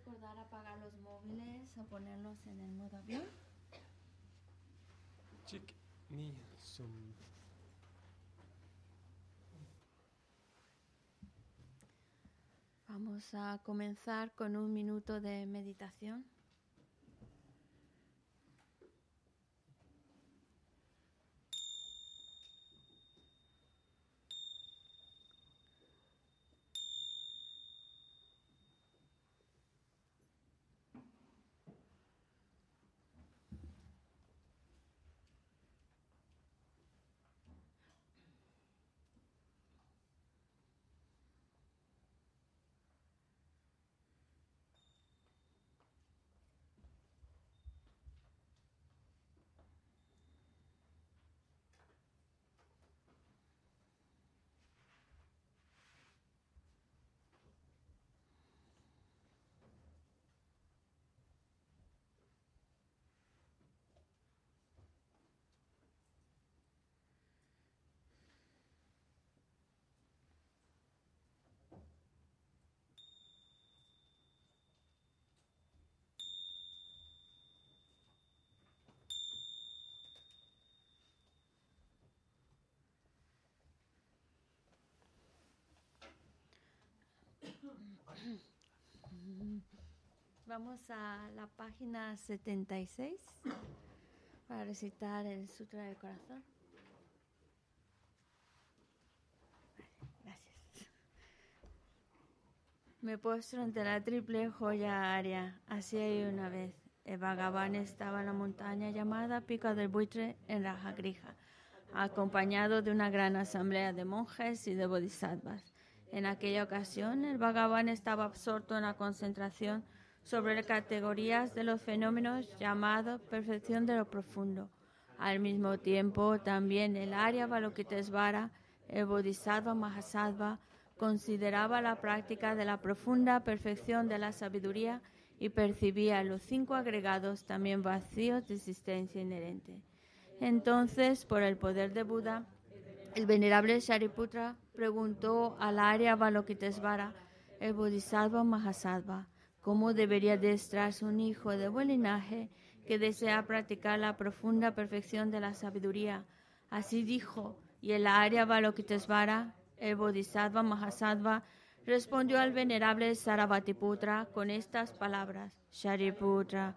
recordar apagar los móviles o ponerlos en el modo avión. Chik ni sum. Vamos a comenzar con un minuto de meditación. Vamos a la página 76 para recitar el Sutra del Corazón. Gracias. Me postro ante la triple joya aria. Así hay una vez. El Bhagavan estaba en la montaña llamada Pico del Buitre en Rajagrija, acompañado de una gran asamblea de monjes y de bodhisattvas. En aquella ocasión, el Bhagavan estaba absorto en la concentración sobre categorías de los fenómenos llamados perfección de lo profundo. Al mismo tiempo, también el Arya Balokitesvara, el Bodhisattva Mahasattva, consideraba la práctica de la profunda perfección de la sabiduría y percibía los cinco agregados también vacíos de existencia inherente. Entonces, por el poder de Buda, el venerable Shariputra preguntó al Arya Balokitesvara, el Bodhisattva Mahasattva, cómo debería destrarse un hijo de buen linaje que desea practicar la profunda perfección de la sabiduría. Así dijo, y el Arya Balokitesvara, el Bodhisattva Mahasattva, respondió al venerable Sarabhatiputra con estas palabras: Shariputra,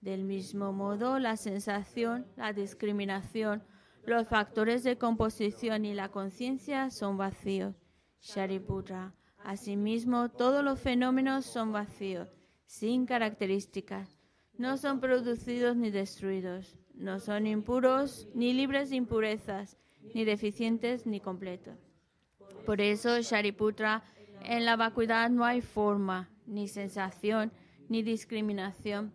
Del mismo modo, la sensación, la discriminación, los factores de composición y la conciencia son vacíos. Shariputra. Asimismo, todos los fenómenos son vacíos, sin características no son producidos ni destruidos, no son impuros ni libres de impurezas, ni deficientes ni completos. Por eso, Shariputra, en la vacuidad no hay forma, ni sensación, ni discriminación,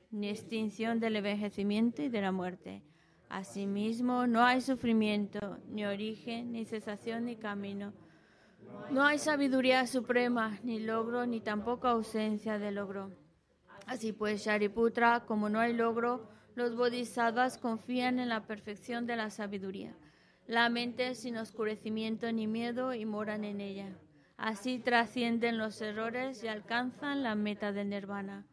ni extinción del envejecimiento y de la muerte. Asimismo, no hay sufrimiento, ni origen, ni cesación, ni camino. No hay sabiduría suprema, ni logro, ni tampoco ausencia de logro. Así pues, Shariputra, como no hay logro, los bodhisattvas confían en la perfección de la sabiduría. La mente sin oscurecimiento ni miedo y moran en ella. Así trascienden los errores y alcanzan la meta del nirvana.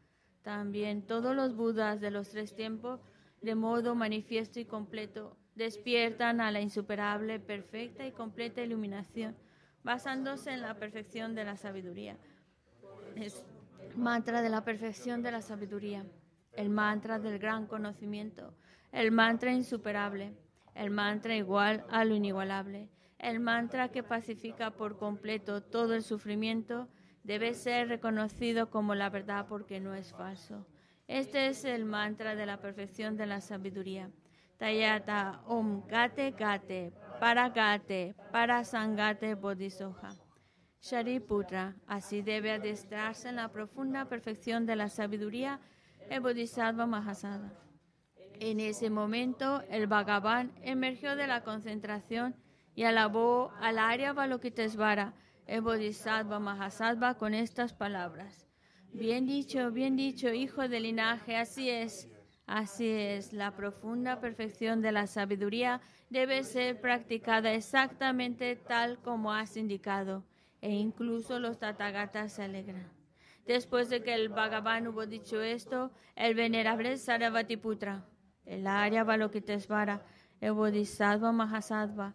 También todos los budas de los tres tiempos, de modo manifiesto y completo, despiertan a la insuperable, perfecta y completa iluminación, basándose en la perfección de la sabiduría. Es mantra de la perfección de la sabiduría. el mantra del gran conocimiento, el mantra insuperable, el mantra igual a lo inigualable, el mantra que pacifica por completo todo el sufrimiento, debe ser reconocido como la verdad porque no es falso. Este es el mantra de la perfección de la sabiduría. Tayata Om Gate Gate Para Gate Para Sangate Bodhisoha. Shariputra, así debe adestrarse en la profunda perfección de la sabiduría el Bodhisattva Mahasada. En ese momento, el Bhagavan emergió de la concentración y alabó al Arya Balokitesvara, el Bodhisattva Mahasattva, con estas palabras. Bien dicho, bien dicho, hijo del linaje, así es. Así es, la profunda perfección de la sabiduría debe ser practicada exactamente tal como has indicado, e incluso los Tathagatas se alegran. Después de que el Bhagavan hubo dicho esto, el venerable Sarvatiputra, el Arya Balokitesvara, el Bodhisattva Mahasattva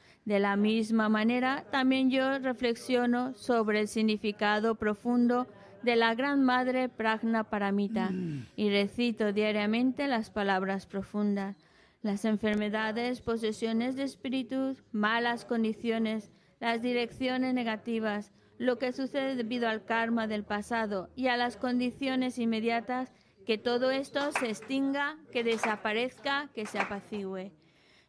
De la misma manera, también yo reflexiono sobre el significado profundo de la Gran Madre Pragna Paramita y recito diariamente las palabras profundas las enfermedades, posesiones de espíritus, malas condiciones, las direcciones negativas, lo que sucede debido al karma del pasado y a las condiciones inmediatas, que todo esto se extinga, que desaparezca, que se apacigüe.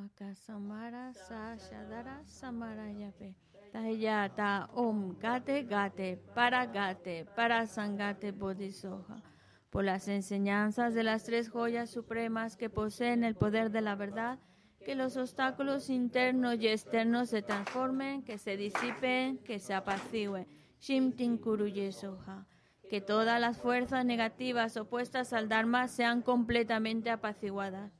Akasamara Sashadara Samarayape. Tayata Om Gate Gate Para Gate Para Sangate Bodhisoha. Por las enseñanzas de las tres joyas supremas que poseen el poder de la verdad, que los obstáculos internos y externos se transformen, que se disipen, que se apacigüen. Shimtin Kuruyesoha. Que todas las fuerzas negativas opuestas al Dharma sean completamente apaciguadas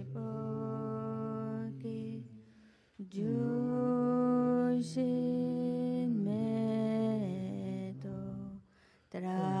주신 매도 드람리라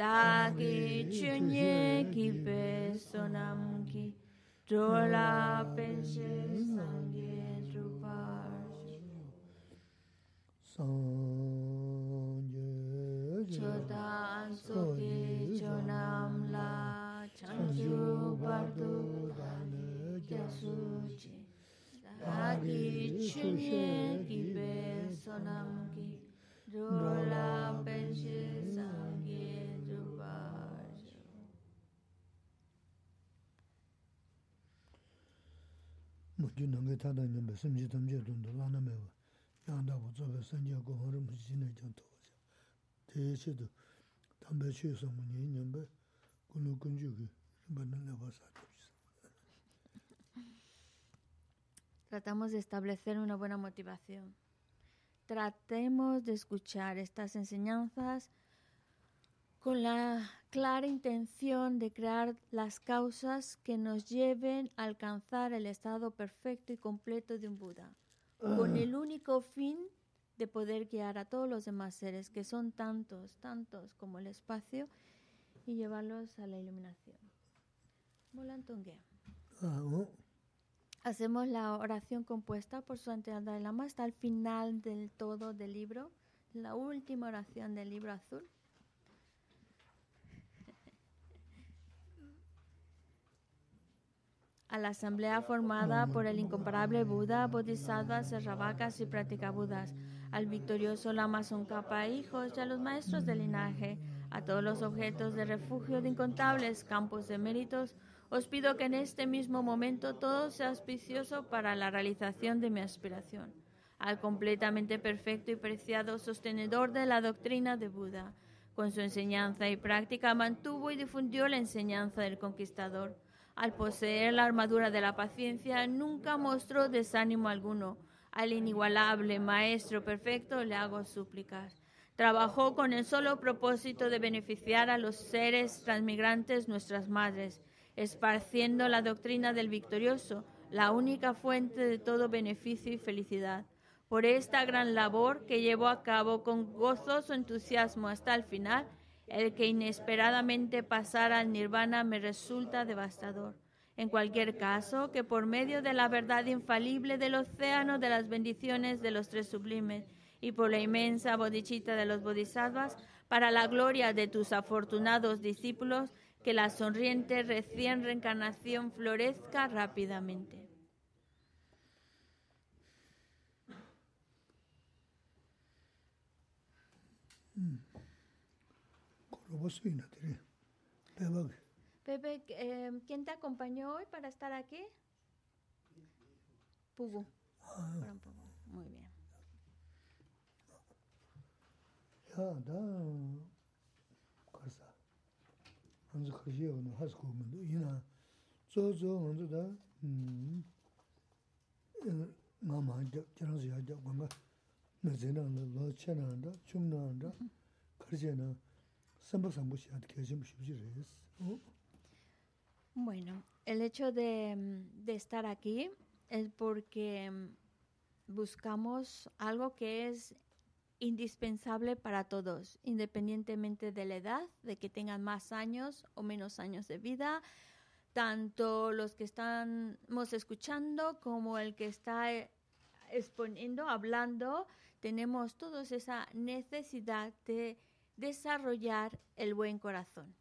dāgī chūnyē kī pē sōnām kī dōlā pēnshē sāngē rūpāshī sāngyē chodān sōkī chōnām lā chāngchū pārdū dāgī gyāsūchī dāgī chūnyē kī pē sōnām kī dōlā pēnshē sāngē simji tamje dundu lana mewa nale wasa tibisa Tratamos de establecer una buena motivación. Tratemos de escuchar estas enseñanzas con la clara intención de crear las causas que nos lleven a alcanzar el estado perfecto y completo de un Buda, con el único fin de poder guiar a todos los demás seres, que son tantos, tantos como el espacio, y llevarlos a la iluminación. Molantongue. ah Hacemos la oración compuesta por su santidad Dalai Lama hasta el final del todo del libro, la última oración del libro azul. A la asamblea formada por el incomparable Buda, Bodhisattvas, Serravakas y Pratikabudas, al victorioso Lama Tsongkhapa, hijos y a los maestros del linaje, a todos los objetos de refugio de incontables campos de méritos, os pido que en este mismo momento todo sea auspicioso para la realización de mi aspiración. Al completamente perfecto y preciado sostenedor de la doctrina de Buda, con su enseñanza y práctica mantuvo y difundió la enseñanza del conquistador. Al poseer la armadura de la paciencia, nunca mostró desánimo alguno. Al inigualable Maestro perfecto le hago súplicas. Trabajó con el solo propósito de beneficiar a los seres transmigrantes, nuestras madres, esparciendo la doctrina del victorioso, la única fuente de todo beneficio y felicidad. Por esta gran labor que llevó a cabo con gozoso entusiasmo hasta el final, el que inesperadamente pasara al nirvana me resulta devastador. En cualquier caso, que por medio de la verdad infalible del océano de las bendiciones de los tres sublimes y por la inmensa bodichita de los bodhisattvas, para la gloria de tus afortunados discípulos, que la sonriente recién reencarnación florezca rápidamente. korobo robó suina tiene. Pepe. Pepe, eh, ¿quién te acompañó hoy para estar aquí? Pugu. Ah, Muy bien. Ya da karsa. Anzu karşı yonu has kumundu. Yine zo zo anzu da hmm. nga maa jab, jirang siya jab, ganga, na zina nga, lo che na nga, chum na nga, karche na nga, Bueno, el hecho de, de estar aquí es porque buscamos algo que es indispensable para todos, independientemente de la edad, de que tengan más años o menos años de vida, tanto los que estamos escuchando como el que está eh, exponiendo, hablando, tenemos todos esa necesidad de desarrollar el buen corazón.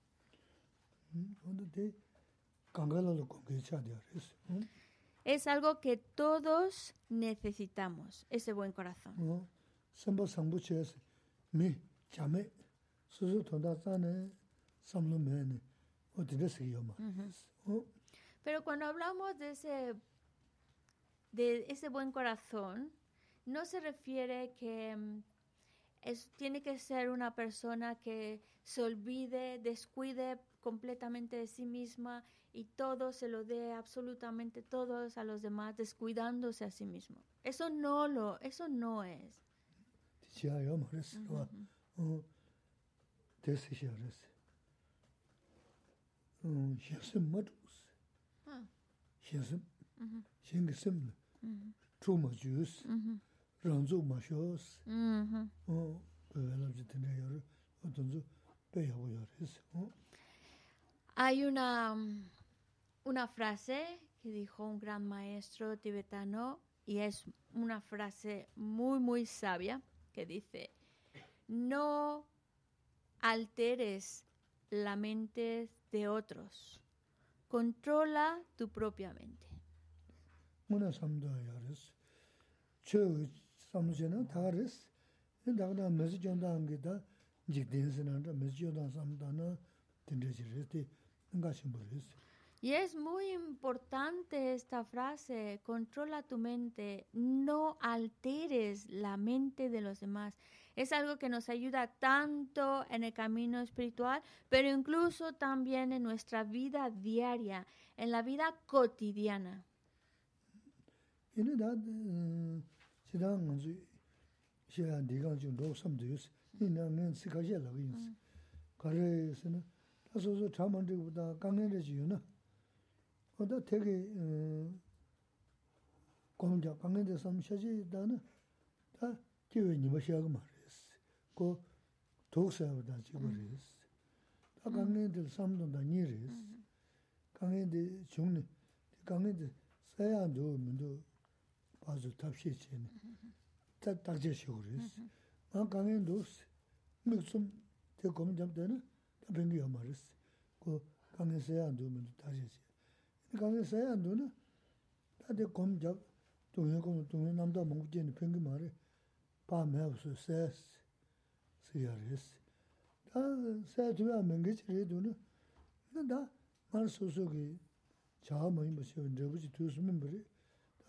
Es algo que todos necesitamos, ese buen corazón. Pero cuando hablamos de ese, de ese buen corazón, no se refiere que mm, es, tiene que ser una persona que se olvide, descuide completamente de sí misma y todo se lo dé absolutamente todos a los demás, descuidándose a sí mismo. Eso no lo, eso no es. Hay una, una frase que dijo un gran maestro tibetano y es una frase muy, muy sabia que dice, no alteres la mente de otros, controla tu propia mente. Y es muy importante esta frase, controla tu mente, no alteres la mente de los demás. Es algo que nos ayuda tanto en el camino espiritual, pero incluso también en nuestra vida diaria, en la vida cotidiana. chidā ngā zu xiā dīgāng chū ndōg sam tu yus, nī nā ngā sī kā xiā lā gā yinsi. Kā rā yinsi nā, tā sō sō chā māntī gu tā kā ngā rā chī yu na, o tā tē kī gōm chā kā ngā rā sam xiā chī tā na, tā kī wē nima xiā gā mā rā yinsi, kō tōg sā wā tā chī gā rā yinsi. Tā kā ngā rā sam tō tā nī rā yinsi, kā ngā rā chūng nī, kā ngā rā sā yā ndō mī ndō 봐서 답시치네 다 딱제시고 그랬어 아 강연도 무슨 대검 잡되는 bengi yo maris, ko kange saya ndu mundu tashi chi. Kange saya ndu na,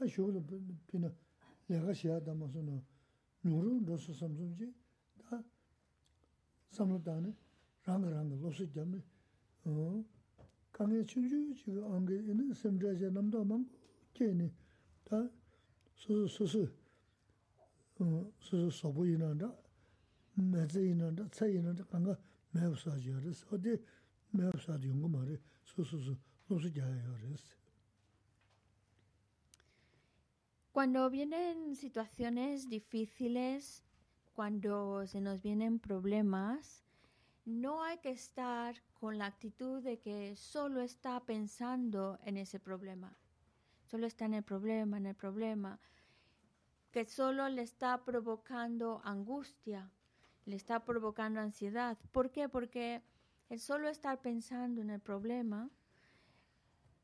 아 쇼로 피나. 내가 시야 담아서는 누르 로스 삼좀지? 다 삼로다네. 랑랑을 로스 점을 어? 강에 춘주 지금 안게 있는 샘자제 남도만 괜히 다 수수수 어 수수 소보이는다. 매제이는다. 차이는다. 강가 매우사지어서 어디 매우사지 용거 말에 수수수 로스 자야요레스 Cuando vienen situaciones difíciles, cuando se nos vienen problemas, no hay que estar con la actitud de que solo está pensando en ese problema, solo está en el problema, en el problema, que solo le está provocando angustia, le está provocando ansiedad. ¿Por qué? Porque el solo estar pensando en el problema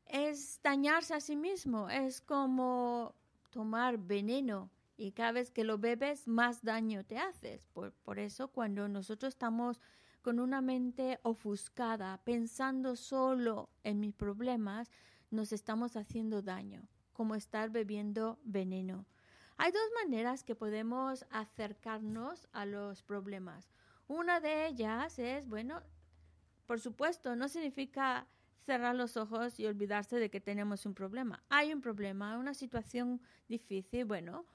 es dañarse a sí mismo, es como tomar veneno y cada vez que lo bebes más daño te haces. Por, por eso cuando nosotros estamos con una mente ofuscada, pensando solo en mis problemas, nos estamos haciendo daño, como estar bebiendo veneno. Hay dos maneras que podemos acercarnos a los problemas. Una de ellas es, bueno, por supuesto, no significa cerrar los ojos y olvidarse de que tenemos un problema. Hay un problema, una situación difícil, bueno,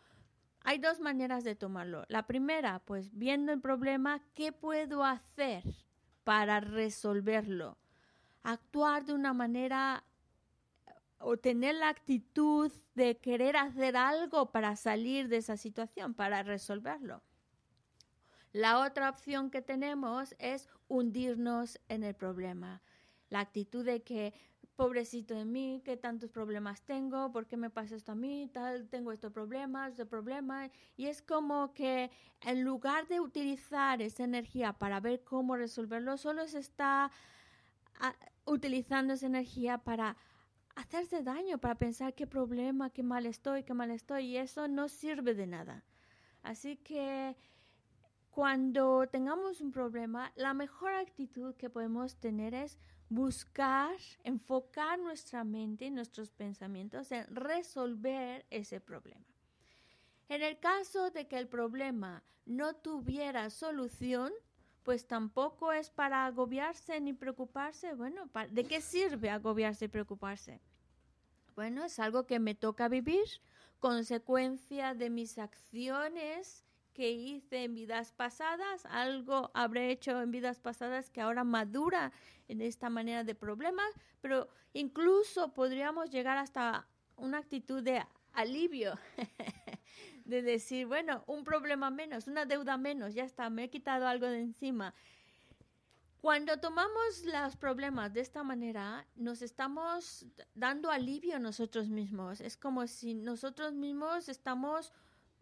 hay dos maneras de tomarlo. La primera, pues viendo el problema, ¿qué puedo hacer para resolverlo? Actuar de una manera o tener la actitud de querer hacer algo para salir de esa situación, para resolverlo. La otra opción que tenemos es hundirnos en el problema. La actitud de que pobrecito de mí, qué tantos problemas tengo, por qué me pasa esto a mí, tal, tengo estos problemas, este problema. Y es como que en lugar de utilizar esa energía para ver cómo resolverlo, solo se está ah, utilizando esa energía para hacerse daño, para pensar qué problema, qué mal estoy, qué mal estoy. Y eso no sirve de nada. Así que cuando tengamos un problema, la mejor actitud que podemos tener es buscar, enfocar nuestra mente y nuestros pensamientos en resolver ese problema. En el caso de que el problema no tuviera solución, pues tampoco es para agobiarse ni preocuparse. Bueno, ¿de qué sirve agobiarse y preocuparse? Bueno, es algo que me toca vivir, consecuencia de mis acciones que hice en vidas pasadas, algo habré hecho en vidas pasadas que ahora madura en esta manera de problemas, pero incluso podríamos llegar hasta una actitud de alivio, de decir, bueno, un problema menos, una deuda menos, ya está, me he quitado algo de encima. Cuando tomamos los problemas de esta manera, nos estamos dando alivio a nosotros mismos. Es como si nosotros mismos estamos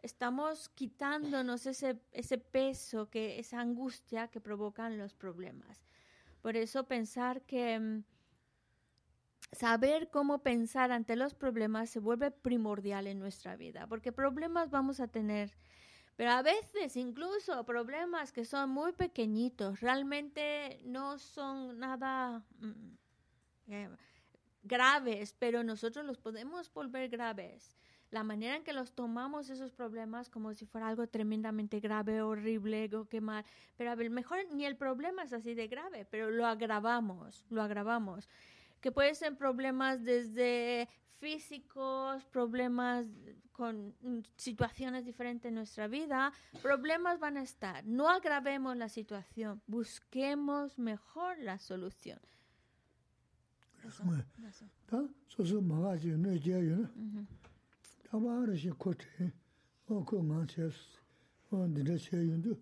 estamos quitándonos ese, ese peso, que, esa angustia que provocan los problemas. Por eso pensar que mm, saber cómo pensar ante los problemas se vuelve primordial en nuestra vida, porque problemas vamos a tener, pero a veces incluso problemas que son muy pequeñitos, realmente no son nada mm, eh, graves, pero nosotros los podemos volver graves la manera en que los tomamos esos problemas como si fuera algo tremendamente grave, horrible, o que mal, pero a ver, mejor ni el problema es así de grave, pero lo agravamos, lo agravamos. Que pueden ser problemas desde físicos, problemas con situaciones diferentes en nuestra vida, problemas van a estar. No agravemos la situación, busquemos mejor la solución. 아바르 시 코테 오코 마체스 온디레 셰윤두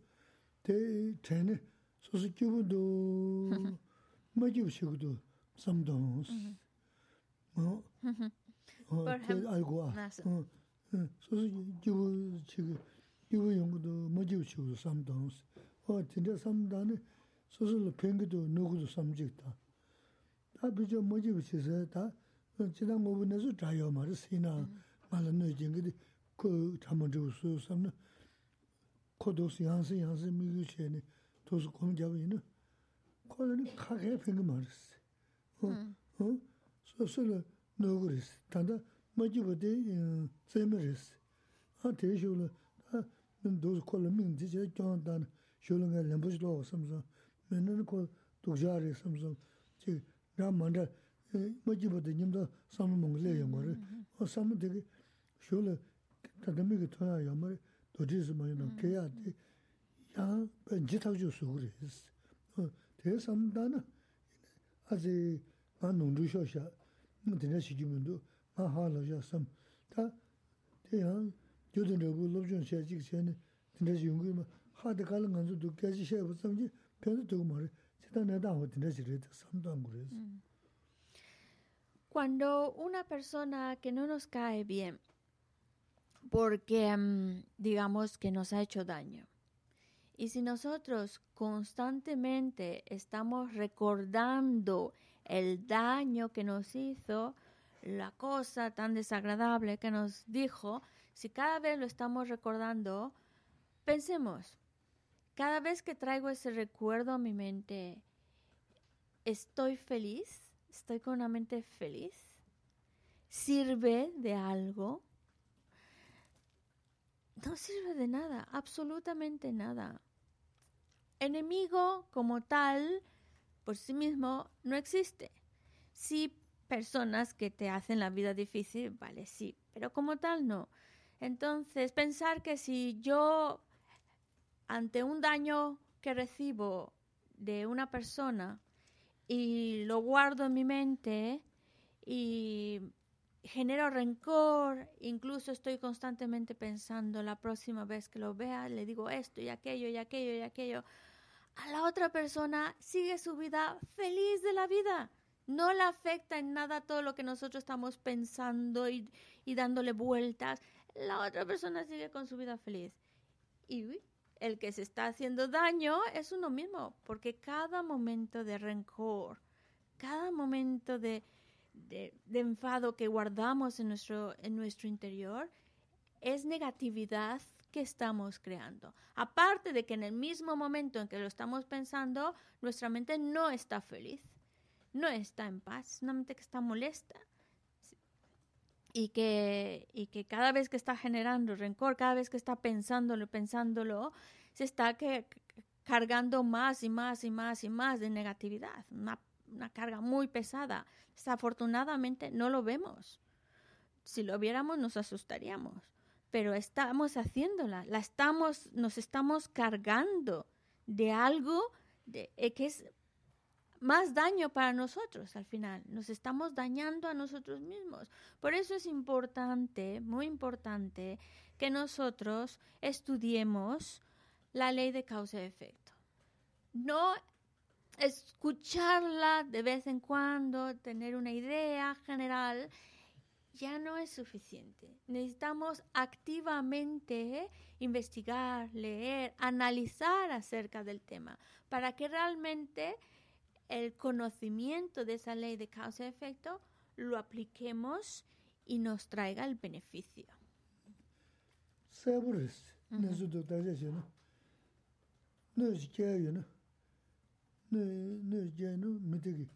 테 테네 소스키부도 마지브시고도 삼도스 뭐 알고 소스키부 지금 이거 연구도 마지브시고도 삼도스 어 진짜 삼다네 소스로 팽기도 누구도 삼직다 다 비저 마지브시서 다 지난 부분에서 자요 말을 시나 말은 너진게 그 참은저 수수는 코도스 양세 양세 미규체니 도스 공잡이는 콜은 가게 팽이 말스 어. 소소는 너그리스 단다 마지버데 세메리스 아 대쇼는 아 도스 콜은 민지제 정단 쇼는 렘부스로 섬서 맨은 코 독자리 섬서 지 라만다 마지버데 님도 삼몽글레 영어를. 어 삼은 되게 쇼레 다담이게 토야 야마 도지스 마이나 케야티 야 지탁 주수 그랬어 어 대삼다나 아지 안 논주셔샤 근데 시기문도 마하로셨음 다 대한 교전적으로 롭전 세직 전에 근데 용구마 하다 가는 건도 두께지 셔 보섬지 변도 되고 말해 제가 내다 어디나 지레도 삼도 안 그랬어 Cuando una persona que no nos cae bien porque mm, digamos que nos ha hecho daño, y si nosotros constantemente estamos recordando el daño que nos hizo, la cosa tan desagradable que nos dijo, si cada vez lo estamos recordando, pensemos, cada vez que traigo ese recuerdo a mi mente, ¿estoy feliz? estoy con una mente feliz, sirve de algo. No sirve de nada, absolutamente nada. Enemigo como tal, por sí mismo, no existe. Sí, personas que te hacen la vida difícil, vale, sí, pero como tal no. Entonces, pensar que si yo, ante un daño que recibo de una persona, y lo guardo en mi mente y genero rencor, incluso estoy constantemente pensando la próxima vez que lo vea, le digo esto y aquello y aquello y aquello. A la otra persona sigue su vida feliz de la vida. No le afecta en nada todo lo que nosotros estamos pensando y, y dándole vueltas. La otra persona sigue con su vida feliz. Y el que se está haciendo daño es uno mismo, porque cada momento de rencor, cada momento de, enfado que guardamos en nuestro, en nuestro interior es negatividad que estamos creando. Aparte de que en el mismo momento en que lo estamos pensando, nuestra mente no está feliz, no está en paz, es una mente que está molesta. y que, y que cada vez que está generando rencor, cada vez que está pensándolo, pensándolo, se está que, cargando más y más y más y más de negatividad, una carga muy pesada. Desafortunadamente no lo vemos. Si lo viéramos nos asustaríamos, pero estamos haciéndola, la estamos, nos estamos cargando de algo de, eh, que es más daño para nosotros al final. Nos estamos dañando a nosotros mismos. Por eso es importante, muy importante, que nosotros estudiemos la ley de causa y efecto. No escucharla de vez en cuando, tener una idea general, ya no es suficiente. Necesitamos activamente investigar, leer, analizar acerca del tema para que realmente el conocimiento de esa ley de causa y efecto lo apliquemos y nos traiga el beneficio. Sabores, no nē jē nū mī tēki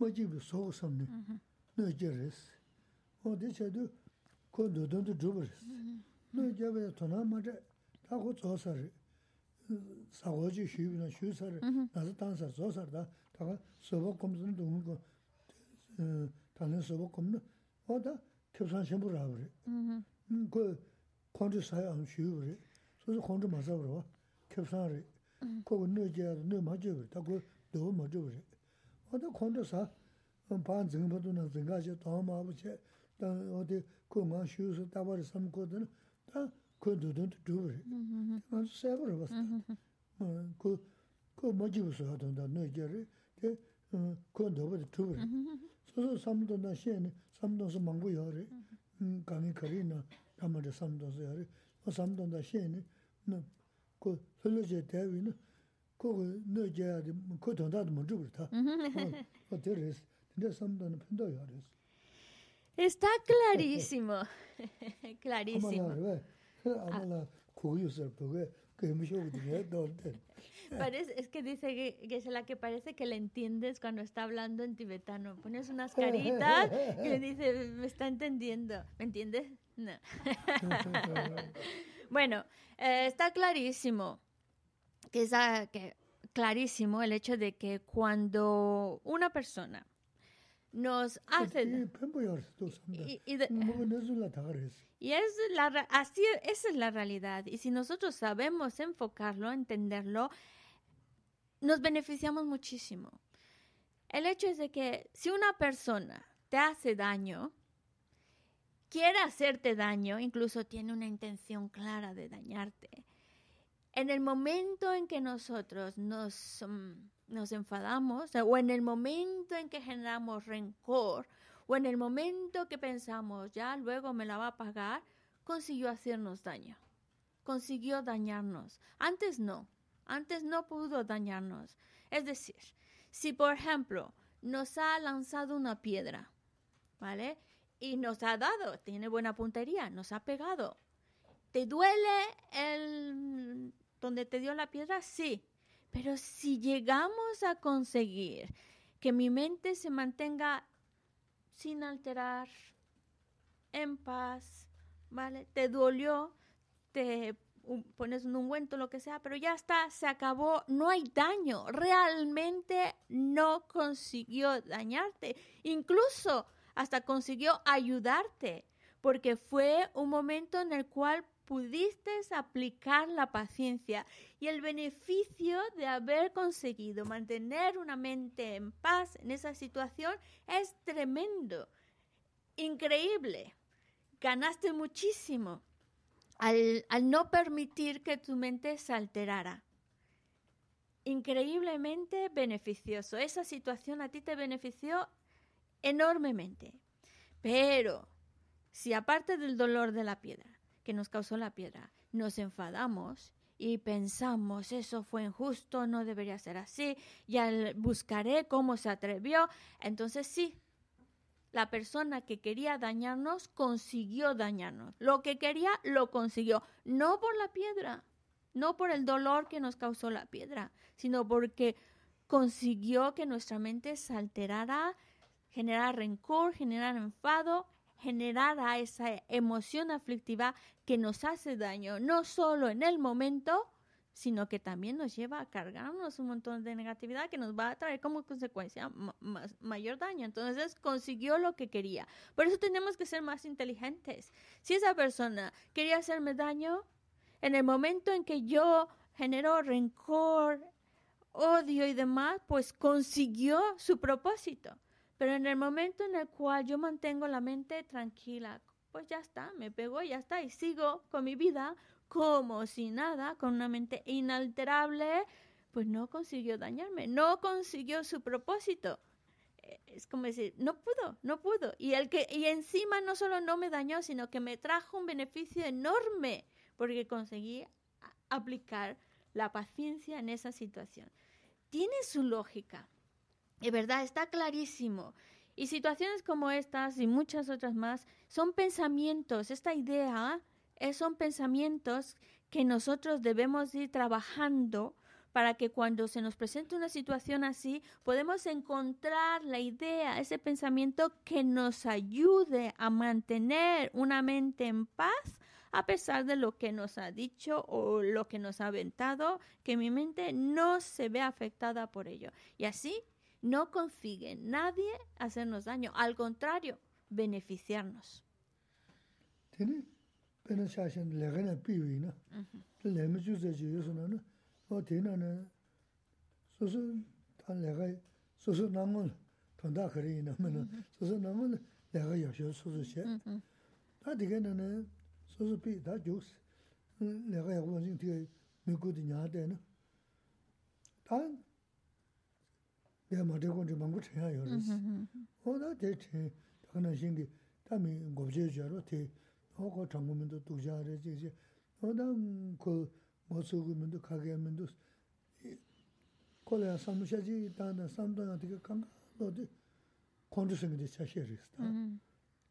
mā jībī sōgu sām nē, nē jē rēs. Wā tē chē tū kō ndō tō tō dhūpa rēs. Nē jē bē tō nā mā chē tā kō tsō sā rē, sā kō jī shū bī nā shū sā rē, nā sā tāng sā tsō sā rē tā, tā kā sō bā kōm sā nā tō ngū kō, tā nē sō bā kōm nā, wā tā tēp sā shēmbū rā bā rē. Kō kōntī sā yā shū bā rē, sō sā kōntī mā sā bā rē, tēp sā rē. 그래. 그래서 콘트 맞아 그러. 교산을 그거 넣어야 넣어 맞아 그래. 다그 넣어 맞아 그래. 어다 콘트 사 반, 정보도 나 생각하지 더 마부체 다 어디 그만 쉬어서 다버리 삼거든 다 그도도 두 그래. 음. 그래서 세버를 봤어. 그, 그 뭐지 무슨 하던다 너희들이 그 건도버 투버 소소 삼도나 시에네 삼도서 망고요리 음 강이 거리나 아무데 삼도서 요리 어 삼도나 시에네 너 그 흘러제 대위는 그거 너제야 그 돈다도 못 주고 다 어, 데레스 근데 삼도는 편도 요리 Está clarísimo. clarísimo. 아마라 고유서 그게 그 무시오거든요. 너한테. Parece, es que dice que, que, es la que parece que le entiendes cuando está hablando en tibetano. Pones unas caritas y le dice, me está entendiendo. ¿Me entiendes? No. bueno, eh, está clarísimo que, es, que clarísimo el hecho de que cuando una persona nos hace y, y de, y es la así esa es la realidad. Y si nosotros sabemos enfocarlo entenderlo nos beneficiamos muchísimo. El hecho es de que si una persona te hace daño quiere hacerte daño incluso tiene una intención clara de dañarte en el momento en que nosotros nos um, nos enfadamos o en el momento en que generamos rencor o en el momento que pensamos ya luego me la va a pagar, consiguió hacernos daño, consiguió dañarnos. Antes no, antes no pudo dañarnos. Es decir, si por ejemplo nos ha lanzado una piedra, ¿vale? Y nos ha dado, tiene buena puntería, nos ha pegado. ¿Te duele el donde te dio la piedra? Sí, pero si llegamos a conseguir que mi mente se mantenga sin alterar, en paz, ¿vale? Te dolió, te pones un ungüento, lo que sea, pero ya está, se acabó, no hay daño, realmente no consiguió dañarte, incluso hasta consiguió ayudarte, porque fue un momento en el cual pudiste aplicar la paciencia y el beneficio de haber conseguido mantener una mente en paz en esa situación es tremendo, increíble. Ganaste muchísimo al, al no permitir que tu mente se alterara. Increíblemente beneficioso. Esa situación a ti te benefició enormemente. Pero si aparte del dolor de la piedra, que nos causó la piedra. Nos enfadamos y pensamos, eso fue injusto, no debería ser así, ya buscaré cómo se atrevió. Entonces sí, la persona que quería dañarnos consiguió dañarnos. Lo que quería lo consiguió, no por la piedra, no por el dolor que nos causó la piedra, sino porque consiguió que nuestra mente se alterara, generara rencor, generara enfado generara esa emoción aflictiva que nos hace daño, no solo en el momento, sino que también nos lleva a cargarnos un montón de negatividad que nos va a traer como consecuencia mayor daño. Entonces consiguió lo que quería. Por eso tenemos que ser más inteligentes. Si esa persona quería hacerme daño, en el momento en que yo generó rencor, odio y demás, pues consiguió su propósito. Pero en el momento en el cual yo mantengo la mente tranquila, pues ya está, me pegó y ya está, y sigo con mi vida como si nada, con una mente inalterable, pues no consiguió dañarme, no consiguió su propósito. Eh, es como decir, no pudo, no pudo. Y, el que, y encima no solo no me dañó, sino que me trajo un beneficio enorme, porque conseguí aplicar la paciencia en esa situación. Tiene su lógica. De verdad, está clarísimo. Y situaciones como estas y muchas otras más son pensamientos. Esta idea son pensamientos que nosotros debemos ir trabajando para que cuando se nos presente una situación así, podemos encontrar la idea, ese pensamiento que nos ayude a mantener una mente en paz a pesar de lo que nos ha dicho o lo que nos ha aventado, que mi mente no se ve afectada por ello. Y así no consigue nadie hacernos daño, al contrario, beneficiarnos. gu nā. Tā, lēgā mā tē kōn tī mā ngu chēyā yō rā sī. Wā tā tē chē, tā kā nā shīng kī, tā mī ngō chē chā rō tē, 오고 정부면도 도자래 지지 어dan 그 모습면도 가게면도 콜레 사무샤지 다나 삼도나 되게 강 너도 콘드스인데 차셔리스다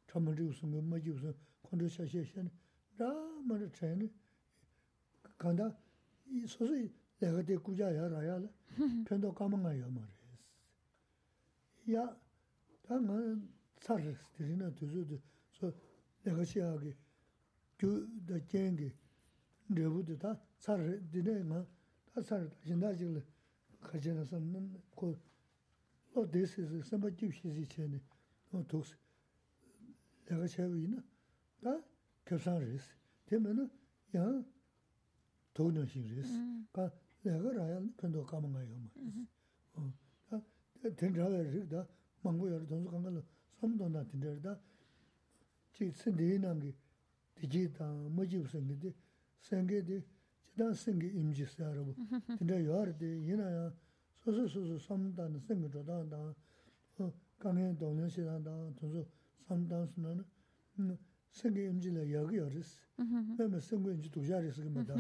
정말 무슨 뭐 뭐지 무슨 콘드 차셔션 다 뭐를 차네 간다 이 소소이 내가 대 구자야 라야 편도 까먹어요 말이야 야 당은 살았을 때는 두두두 내가 시하게 교다 쟁게 내부도 다 살을 되네가 다 살을 다신다 지금 가져서는 그 어디서 선바 집시지 전에 어 독스 내가 채위나 다 교사르스 되면은 야 돈은 신리스 가 내가 라야 근도 가면 가요 뭐 어. tendrawa rikda mangbo yara donzo kangala samdona tendrarda chik tsindeyi namgi digi tang mojib sengi di sengi di chidan sengi imji sayarabu tendra yara di yina ya soso soso samdana sengi chodan tang kangen donglin shidan tang donzo samdana sunana sengi imji la yagi yaris mime sengi imji tujaris kimada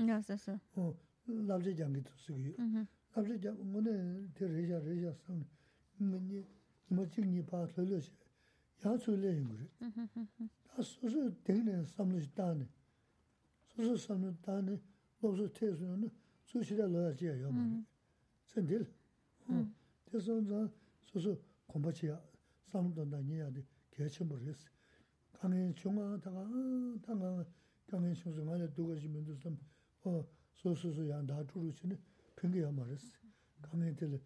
labze jangi tusigiyo labze jangi ngone te reja reja sangi sang, nima ching paa lolo shi, yaa tsui le yungu 수수 되는 삼는 단에 수수 삼는 단에 무슨 태수는 수시를 넣어야지 요 뭐. 선들. 음. 그래서 수수 공부치야 삼도 다녀야 돼. 개체 모르겠어. 강에 중앙다가 당가 강에 수수 안에 두고 지면도 좀어 소소소 양다 주루치네. 평게야 말했어. 강에 들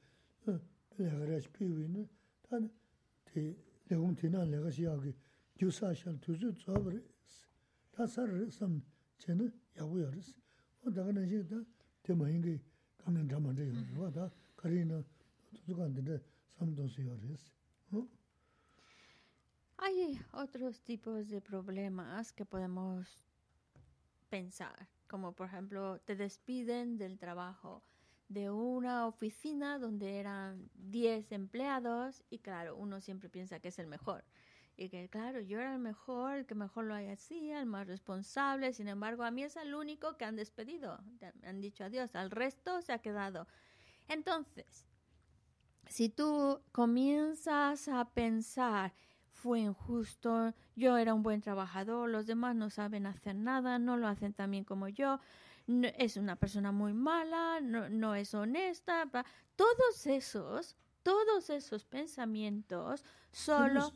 lega piwi na, tan ti gyusa shal tuzu. Ta yagu. O daga ta ti mahingi ta kari na tuzu. Hay otros tipos de problemas que podemos pensar, como por ejemplo te despiden del trabajo, de una oficina donde eran 10 empleados y claro, uno siempre piensa que es el mejor. Y que claro, yo era el mejor, el que mejor lo hacía, el más responsable, sin embargo, a mí es el único que han despedido, han dicho adiós, al resto se ha quedado. Entonces, si tú comienzas a pensar, fue injusto, yo era un buen trabajador, los demás no saben hacer nada, no lo hacen tan bien como yo, es una persona muy mala, no, no es honesta, todos esos todos esos pensamientos solo... 소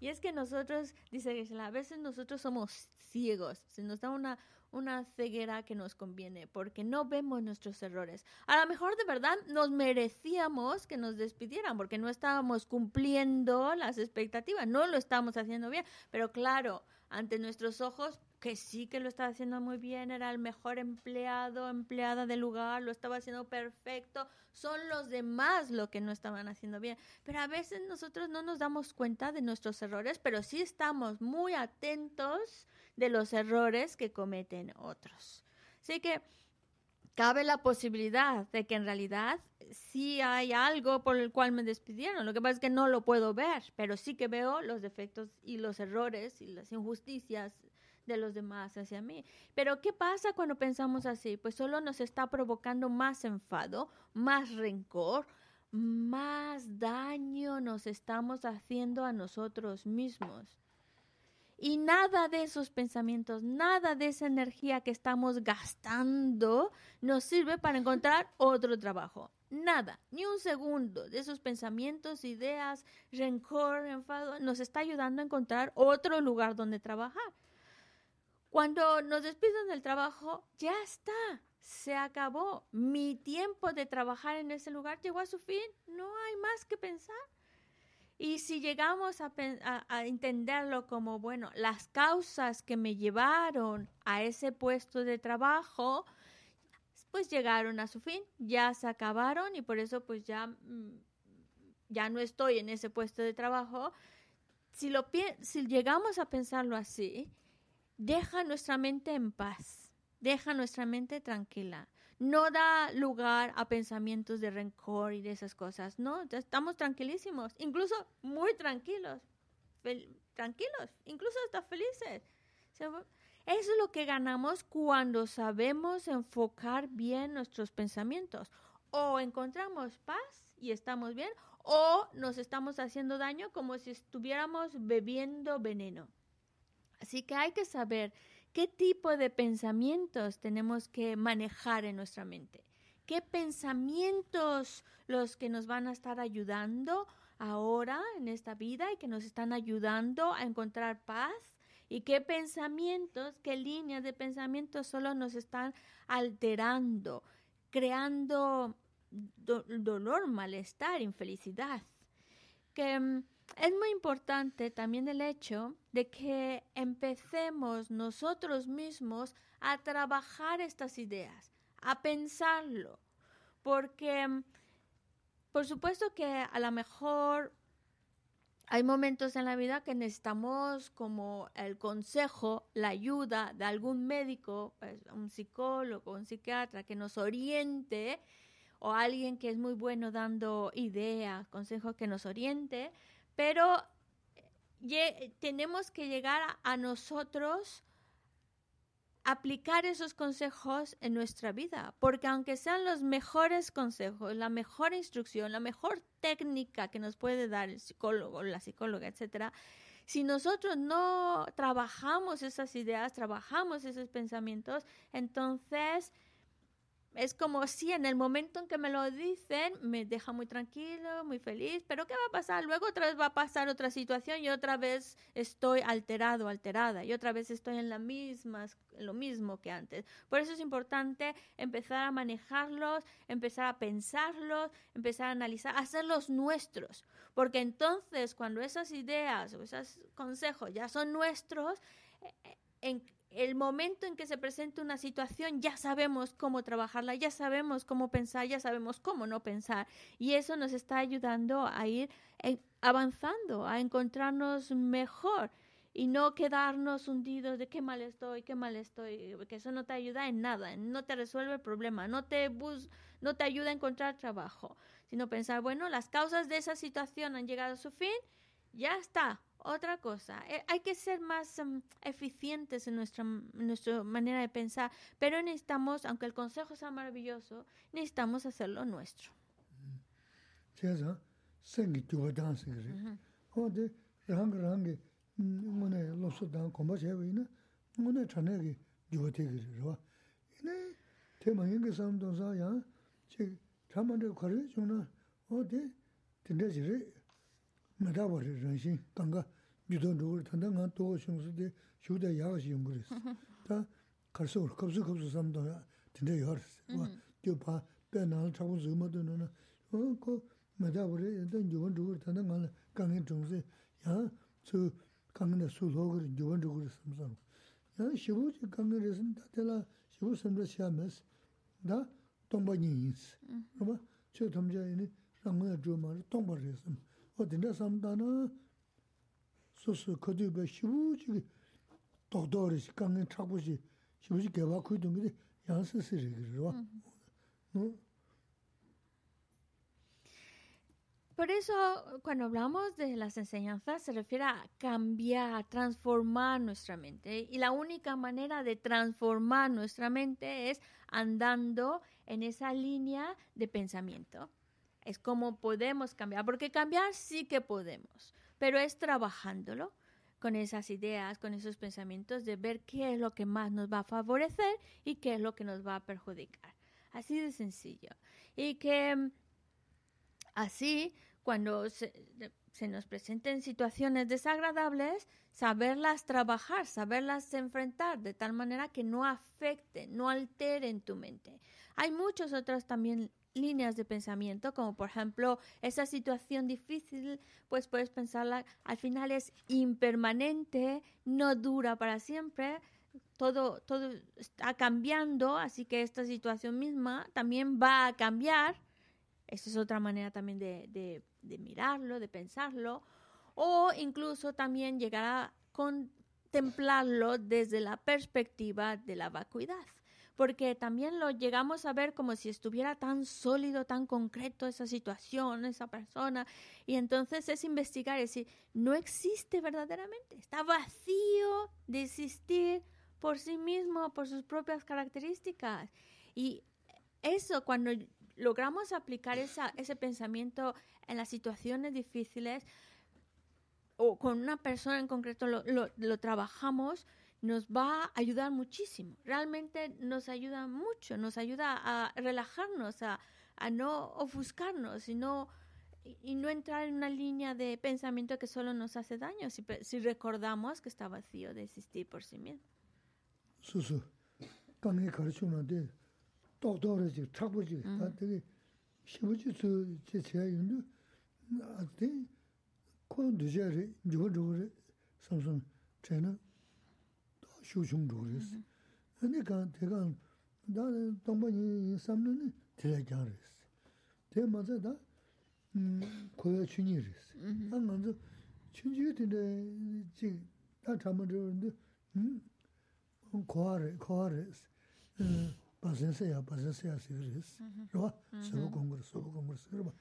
Y es que nosotros, dice Gisela, a veces nosotros somos ciegos, se nos da una, una ceguera que nos conviene, porque no vemos nuestros errores. A lo mejor de verdad nos merecíamos que nos despidieran, porque no estábamos cumpliendo las expectativas, no lo estábamos haciendo bien, pero claro, ante nuestros ojos que sí que lo estaba haciendo muy bien, era el mejor empleado, empleada del lugar, lo estaba haciendo perfecto, son los demás lo que no estaban haciendo bien. Pero a veces nosotros no nos damos cuenta de nuestros errores, pero sí estamos muy atentos de los errores que cometen otros. Así que cabe la posibilidad de que en realidad sí hay algo por el cual me despidieron. Lo que pasa es que no lo puedo ver, pero sí que veo los defectos y los errores y las injusticias de los demás hacia mí. Pero ¿qué pasa cuando pensamos así? Pues solo nos está provocando más enfado, más rencor, más daño nos estamos haciendo a nosotros mismos. Y nada de esos pensamientos, nada de esa energía que estamos gastando nos sirve para encontrar otro trabajo. Nada, ni un segundo de esos pensamientos, ideas, rencor, enfado, nos está ayudando a encontrar otro lugar donde trabajar. Cuando nos despiden del trabajo, ya está, se acabó. Mi tiempo de trabajar en ese lugar llegó a su fin, no hay más que pensar. Y si llegamos a, a, entenderlo como, bueno, las causas que me llevaron a ese puesto de trabajo, pues llegaron a su fin, ya se acabaron y por eso pues ya, mm, ya no estoy en ese puesto de trabajo. Si, lo, si llegamos a pensarlo así, deja nuestra mente en paz, deja nuestra mente tranquila. No da lugar a pensamientos de rencor y de esas cosas, no, estamos tranquilísimos, incluso muy tranquilos, tranquilos, incluso hasta felices. Eso es lo que ganamos cuando sabemos enfocar bien nuestros pensamientos. O encontramos paz y estamos bien, o nos estamos haciendo daño como si estuviéramos bebiendo veneno. Así que hay que saber qué tipo de pensamientos tenemos que manejar en nuestra mente. ¿Qué pensamientos los que nos van a estar ayudando ahora en esta vida y que nos están ayudando a encontrar paz? ¿Y qué pensamientos, qué líneas de pensamientos solo nos están alterando, creando dolor, malestar, infelicidad? Que mm, es muy importante también el hecho de que empecemos nosotros mismos a trabajar estas ideas, a pensarlo, porque mm, por supuesto que a lo mejor hay momentos en la vida que necesitamos como el consejo, la ayuda de algún médico, pues, un psicólogo, un psiquiatra que nos oriente o alguien que es muy bueno dando ideas, consejos que nos oriente, pero tenemos que llegar a, nosotros aplicar esos consejos en nuestra vida, porque aunque sean los mejores consejos, la mejor instrucción, la mejor técnica que nos puede dar el psicólogo, la psicóloga, etcétera, si nosotros no trabajamos esas ideas, trabajamos esos pensamientos, entonces es como si en el momento en que me lo dicen me deja muy tranquilo, muy feliz, pero ¿qué va a pasar? Luego otra vez va a pasar otra situación y otra vez estoy alterado, alterada y otra vez estoy en la misma, lo mismo que antes. Por eso es importante empezar a manejarlos, empezar a pensarlos, empezar a analizar, hacerlos nuestros, porque entonces cuando esas ideas o esos consejos ya son nuestros, eh, en, el momento en que se presenta una situación ya sabemos cómo trabajarla, ya sabemos cómo pensar, ya sabemos cómo no pensar. Y eso nos está ayudando a ir eh, avanzando, a encontrarnos mejor y no quedarnos hundidos de qué mal estoy, qué mal estoy, porque eso no te ayuda en nada, no te resuelve el problema, no te, bus no te ayuda a encontrar trabajo, sino pensar, bueno, las causas de esa situación han llegado a su fin, ya está, otra cosa, eh, hay que ser más em, eficientes en nuestra, nuestra manera de pensar, pero necesitamos, aunque el consejo sea maravilloso, necesitamos hacerlo nuestro. ngada wari ranshin tanga yudon dhukar, tanda nga togo shungsi de shiwda yaga shi yunguris. Ta karsa wari, kapsu kapsu samdanga tinda yaris. Tiyo pa, pe nal chabu zima dhuna na, ko ngada wari yudon dhukar, tanda nga kangen chungsi, yaa su kangen na su logar yudon dhukar samsang. Yaa shivu chi kangen resim, ta tela shivu samdra shiya mes, da tongpa nyingins. Raba, che tamja ini rangaya dhuma, tongpa resim. Por eso, cuando hablamos de las enseñanzas, se refiere a cambiar, transformar nuestra mente. Y la única manera de transformar nuestra mente es andando en esa línea de pensamiento. Es como podemos cambiar, porque cambiar sí que podemos, pero es trabajándolo con esas ideas, con esos pensamientos, de ver qué es lo que más nos va a favorecer y qué es lo que nos va a perjudicar. Así de sencillo. Y que así cuando se, nos presenten situaciones desagradables, saberlas trabajar, saberlas enfrentar de tal manera que no afecten, no alteren tu mente. Hay muchas otras también líneas de pensamiento, como por ejemplo esa situación difícil, pues puedes pensarla, al final es impermanente, no dura para siempre, todo, todo está cambiando, así que esta situación misma también va a cambiar. Esa es otra manera también de de mirarlo, de pensarlo, o incluso también llegar a contemplarlo desde la perspectiva de la vacuidad, porque también lo llegamos a ver como si estuviera tan sólido, tan concreto esa situación, esa persona, y entonces es investigar, es decir, no existe verdaderamente, está vacío de existir por sí mismo, por sus propias características. Y eso cuando logramos aplicar ese pensamiento en las situaciones difíciles o con una persona en concreto lo, trabajamos, nos va a ayudar muchísimo. Realmente nos ayuda mucho, nos ayuda a relajarnos, a, a no ofuscarnos y no, y no entrar en una línea de pensamiento que solo nos hace daño si, si recordamos que está vacío de existir por sí mismo. ātī kua dujā rī, yuwa rūgu rī, samsum chayna 쇼중 그랬어. 그러니까 내가 나 동반이 삼는 대략 그랬어. 대 맞아다. 음 고여 춘이 그랬어. 난 먼저 춘지에 되네 지금 다 담아줬는데 음 고아래 고아래 음 바센세야 바센세야 시그레스 로아 서부 공부를 서부 공부를 서부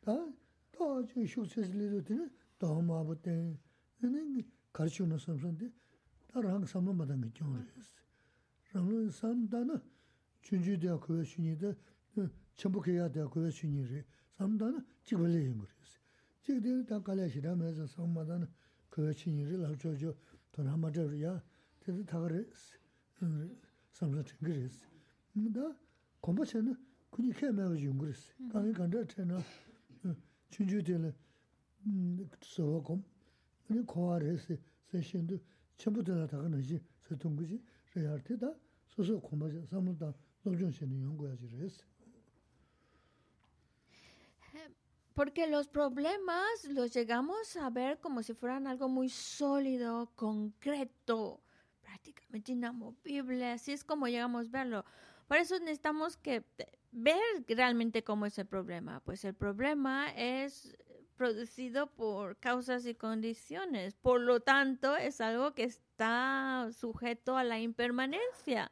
다또 지금 쇼체들도 되는 더 마부터 얘는 가르치는 선생님들 다 랑, 삼로 마단 게 경우레스. 랑은 삼다나 준주대 그거 순이데 전북해야 돼 그거 순이리. 삼다나 지벌레 연구레스. 지금 다 갈래시라면서 삼마단 그거 순이리 라저저 돈 한마저야. 되게 다 그레스. 삼로 튕그레스. 근데 공부체는 그니 캐매어 연구레스. 가는 간다 테나 준주대는 음 저거 곰. 아니 고아레스 세션도 Porque los problemas los llegamos a ver como si fueran algo muy sólido, concreto, prácticamente inamovible, así es como llegamos a verlo. Por eso necesitamos que ver realmente cómo es el problema. Pues el problema es producido por causas y condiciones. Por lo tanto, es algo que está sujeto a la impermanencia.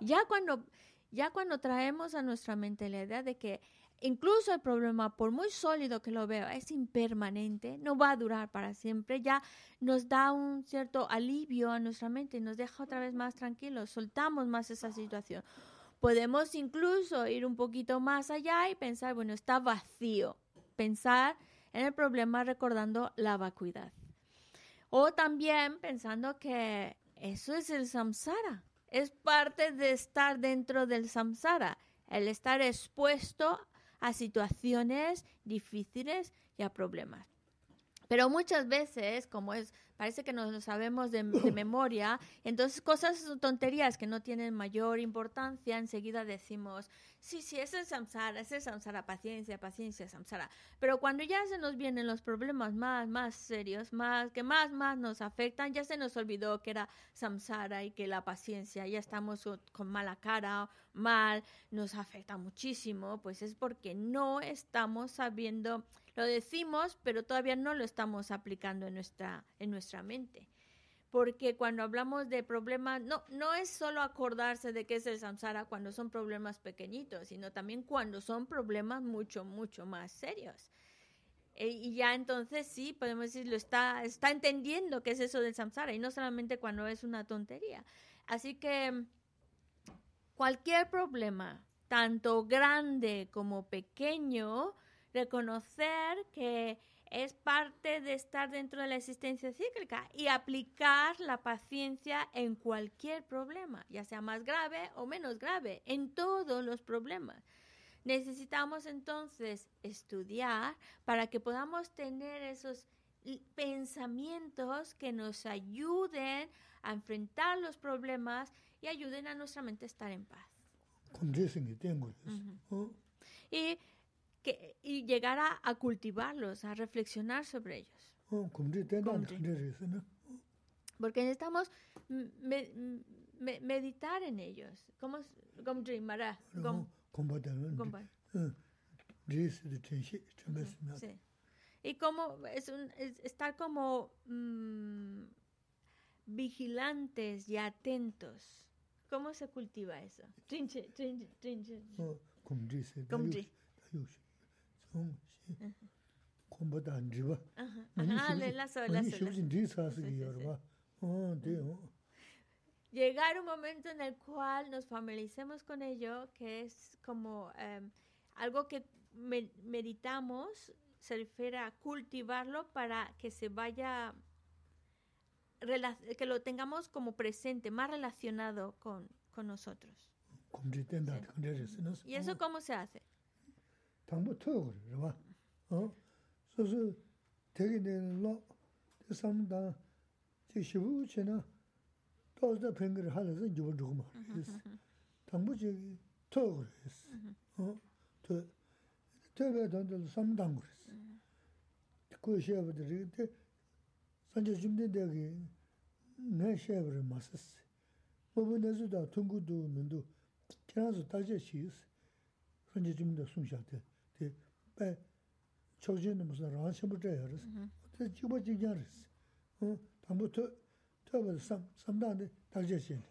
Ya cuando, ya cuando traemos a nuestra mente la idea de que incluso el problema, por muy sólido que lo vea, es impermanente, no va a durar para siempre, ya nos da un cierto alivio a nuestra mente y nos deja otra vez más tranquilos, soltamos más esa situación. Podemos incluso ir un poquito más allá y pensar, bueno, está vacío. Pensar en el problema recordando la vacuidad. O también pensando que eso es el samsara, es parte de estar dentro del samsara, el estar expuesto a situaciones difíciles y a problemas. Pero muchas veces, como es, parece que no lo sabemos de, de memoria, entonces cosas tonterías que no tienen mayor importancia, enseguida decimos, sí, sí, es el samsara, es el samsara, paciencia, paciencia, samsara. Pero cuando ya se nos vienen los problemas más, más serios, más, que más, más nos afectan, ya se nos olvidó que era samsara y que la paciencia, ya estamos con mala cara, mal, nos afecta muchísimo, pues es porque no estamos sabiendo, lo decimos, pero todavía no lo estamos aplicando en nuestra, en nuestra mente porque cuando hablamos de problemas, no, no es solo acordarse de qué es el samsara cuando son problemas pequeñitos, sino también cuando son problemas mucho, mucho más serios. E- y ya entonces sí, podemos decir, lo está, está entendiendo qué es eso del samsara y no solamente cuando es una tontería. Así que cualquier problema, tanto grande como pequeño, reconocer que es parte de estar dentro de la existencia cíclica y aplicar la paciencia en cualquier problema, ya sea más grave o menos grave, en todos los problemas. Necesitamos entonces estudiar para que podamos tener esos pensamientos que nos ayuden a enfrentar los problemas y ayuden a nuestra mente a estar en paz. res. Oh, Y, que, y llegar a, a cultivarlos, a reflexionar sobre ellos. oh. Porque necesitamos me- me- meditar en ellos. ¿Cómo es? Sí. Y como es, un, es estar como mm, vigilantes y atentos. ¿Cómo se cultiva eso? Trinche, trinche, trinche. Oh, kumdre llegar un momento en el cual nos familiaricemos con ello, que es como em, algo que me- meditamos, se refiere a cultivarlo para que se vaya, que lo tengamos como presente, más relacionado con, con nosotros. Sí. ¿Y eso cómo se hace? 당부 토고 그래 어 소소 되게 내로 삼다 제 시부 지나 또서 뱅글 하면서 주고 주고 말 당부 저기 토고 그랬어 어또 토베 던들 삼당 그랬어 그 시합들이 때 산제 준비 되게 내 시합을 마셨어 뭐 내주다 통구도 면도 그래서 다시 시스 현재 좀더 숨쉬었대. 그 배, 초진은 무슨 라시부 돼요스. 그 지금 지냐르스. 어, 담부터 터버 삼 삼단데 다제신.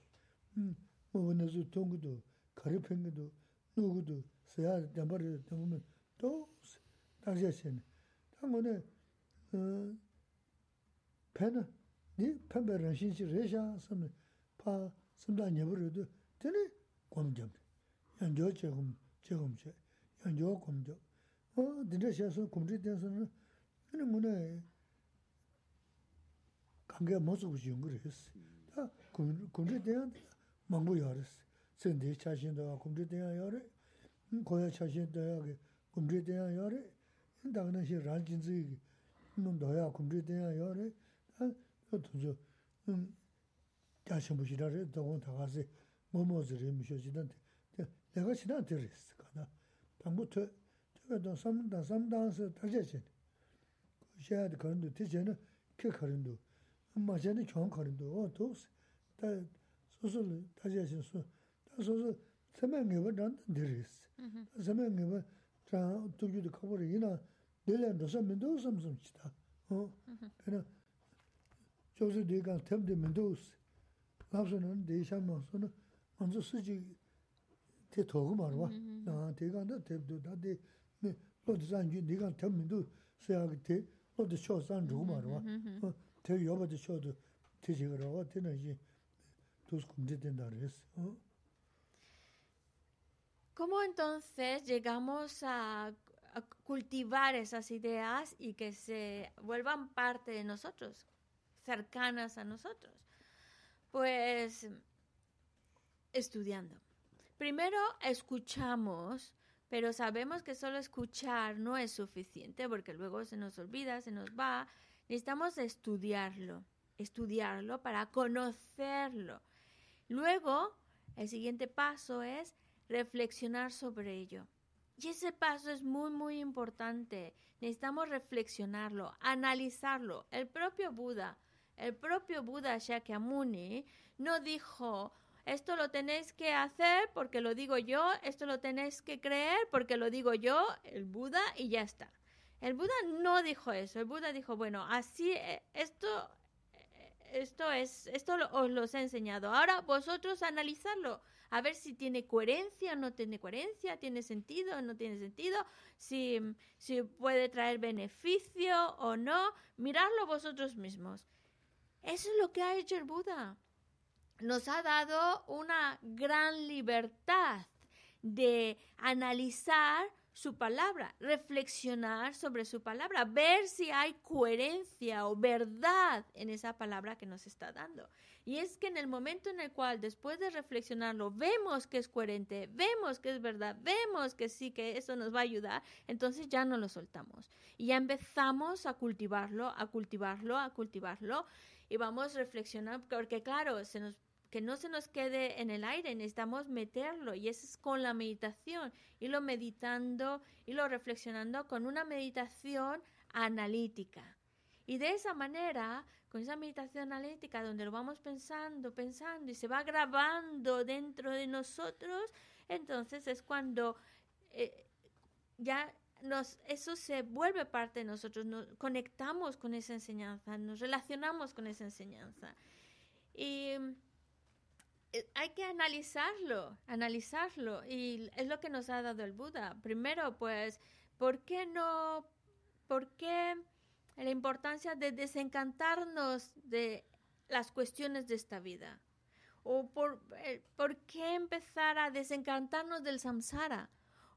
음, 뭐 원해서 동구도 가르팽도 누구도 서야 담버를 담으면 또 다제신. 당원에 어 배는 니 팬베런 신시 레샤 섬 파, 섬단 예버려도 되네. 공점. 연조 제금 제금 제 연조 공점 어 드레셔서 공지 된서는 그는 뭐네 관계 모습을 준 그랬어 다 공지 대한 망부 열었어 선대 자신도 공지 대한 열에 고야 자신도 하게 공지 대한 열에 당연히 시 란진지 놈도야 공지 대한 열에 아 도저 음 자신 보시라래 더군 다가서 뭐뭐들이 미셔지던데 내가 지난 들었어. 가나 방부터 저도 삼다 삼다서 다제지. 샤드 그런도 되잖아. 그 그런도 엄마 전에 경 그런도 어 도스 다 소소를 다제지 소. 다 소소 세명이 버던 들었어. 세명이 버자 두기도 커버리 이나 내려도 섬도 섬섬 치다. 어. 그냥 저서 내가 템데 mendo스. 나서는 대샤면서는 먼저 쓰지 대 도구 말와 아 대간다 대도 다대 ¿Cómo entonces llegamos a cultivar esas ideas y que se vuelvan parte de nosotros, cercanas a nosotros? Pues estudiando. Primero escuchamos pero sabemos que solo escuchar no es suficiente porque luego se nos olvida, se nos va. Necesitamos estudiarlo, estudiarlo para conocerlo. Luego, el siguiente paso es reflexionar sobre ello. Y ese paso es muy, muy importante. Necesitamos reflexionarlo, analizarlo. El propio Buda, el propio Buda Shakyamuni, no dijo, esto lo tenéis que hacer porque lo digo yo, esto lo tenéis que creer porque lo digo yo, el Buda, y ya está. El Buda no dijo eso. El Buda dijo, bueno, así, eh, esto, eh, esto es, esto os lo he enseñado. Ahora vosotros analizarlo a ver si tiene coherencia o no tiene coherencia, tiene sentido o no tiene sentido, si, si puede traer beneficio o no. Miradlo vosotros mismos. Eso es lo que ha hecho el Buda. Nos ha dado una gran libertad de analizar su palabra, reflexionar sobre su palabra, ver si hay coherencia o verdad en esa palabra que nos está dando. Y es que en el momento en el cual después de reflexionarlo vemos que es coherente, vemos que es verdad, vemos que sí, que eso nos va a ayudar, entonces ya no lo soltamos. Y ya empezamos a cultivarlo, a cultivarlo, a cultivarlo y vamos reflexionando, porque claro, se nos que no se nos quede en el aire, necesitamos meterlo y eso es con la meditación, y lo meditando y lo reflexionando con una meditación analítica. Y de esa manera, con esa meditación analítica donde lo vamos pensando, pensando y se va grabando dentro de nosotros, entonces es cuando eh, ya nos, eso se vuelve parte de nosotros, nos conectamos con esa enseñanza, nos relacionamos con esa enseñanza. Y hay que analizarlo, analizarlo. Y es lo que nos ha dado el Buda. Primero, pues, ¿por qué no? ¿Por qué la importancia de desencantarnos de las cuestiones de esta vida? ¿O por, eh, por qué empezar a desencantarnos del samsara?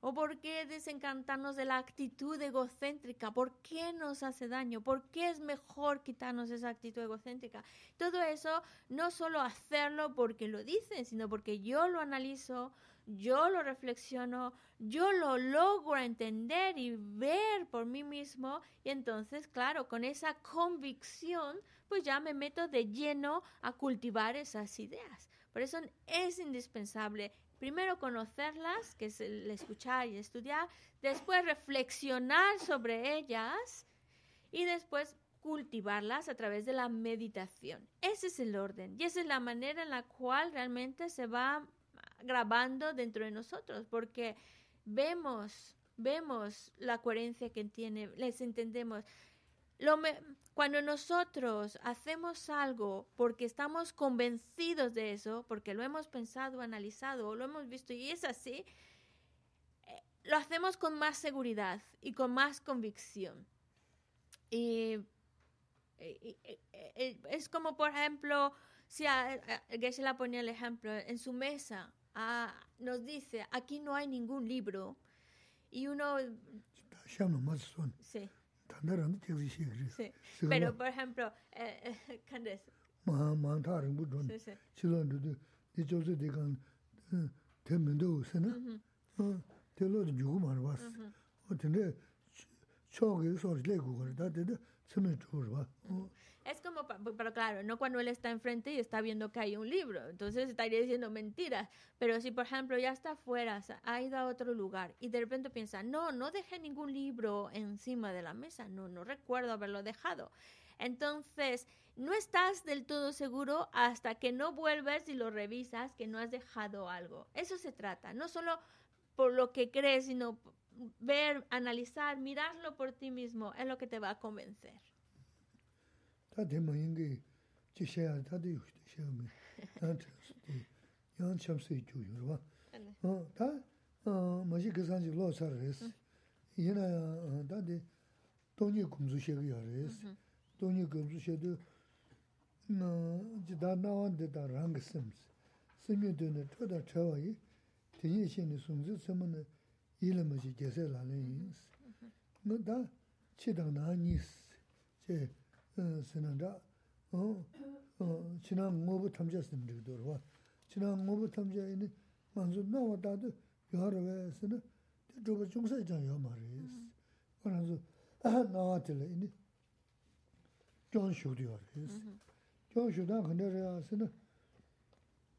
¿O por qué desencantarnos de la actitud egocéntrica? ¿Por qué nos hace daño? ¿Por qué es mejor quitarnos esa actitud egocéntrica? Todo eso no solo hacerlo porque lo dicen, sino porque yo lo analizo, yo lo reflexiono, yo lo logro entender y ver por mí mismo y entonces, claro, con esa convicción, pues ya me meto de lleno a cultivar esas ideas. Por eso es indispensable primero conocerlas, que es el escuchar y estudiar, después reflexionar sobre ellas y después cultivarlas a través de la meditación. Ese es el orden y esa es la manera en la cual realmente se va grabando dentro de nosotros, porque vemos, vemos la coherencia que tiene, les entendemos. Lo cuando nosotros hacemos algo porque estamos convencidos de eso, porque lo hemos pensado, analizado lo hemos visto y es así, eh, lo hacemos con más seguridad y con más convicción. Y, es como, por ejemplo, si a, la ponía el ejemplo, en su mesa nos dice, aquí no hay ningún libro, y uno... Sí. 단다란데 제시 시그리. Pero por ejemplo, eh candes. 마 마타르 부돈. 실런도 이 조세 대간 대면도 오세나. 어 대로도 주고 말아 봤어. 어 근데 초기 소리 내고 그러다 되는데 처음에 주고 봐. 어 Es como, pero claro, no cuando él está enfrente y está viendo que hay un libro, entonces estaría diciendo mentiras. Pero si, por ejemplo, ya está afuera, ha ido a otro lugar y de repente piensa, no, no dejé ningún libro encima de la mesa, no, no recuerdo haberlo dejado. Entonces, no estás del todo seguro hasta que no vuelves y lo revisas que no has dejado algo. Eso se trata, no solo por lo que crees, sino ver, analizar, mirarlo por ti mismo, es lo que te va a convencer. 다 되면 이게 지셔야 다도 요시도 시험이 나한테 양 참수 주요 봐. 어, 다 어, 뭐지 그 산지 로서레스. 얘나 다데 돈이 금주셔야 그래스. 돈이 금주셔도 나 지다 나온데 다 랑스음스. 스미드는 토다 쳐와이 되니 신이 숨지 쓰면은 일음이 계세라는 인스. 뭐다 치당 나니스. 제 sinanda china ngobu tamja simdhigdorwa. China ngobu tamja ini manzu nawa dadu yuharwa sina dhruba chungsa ichan yuwa maris. Koranzu nawa tila ini gyon shukdi yuwaris. Gyon shukdan khandara ya sina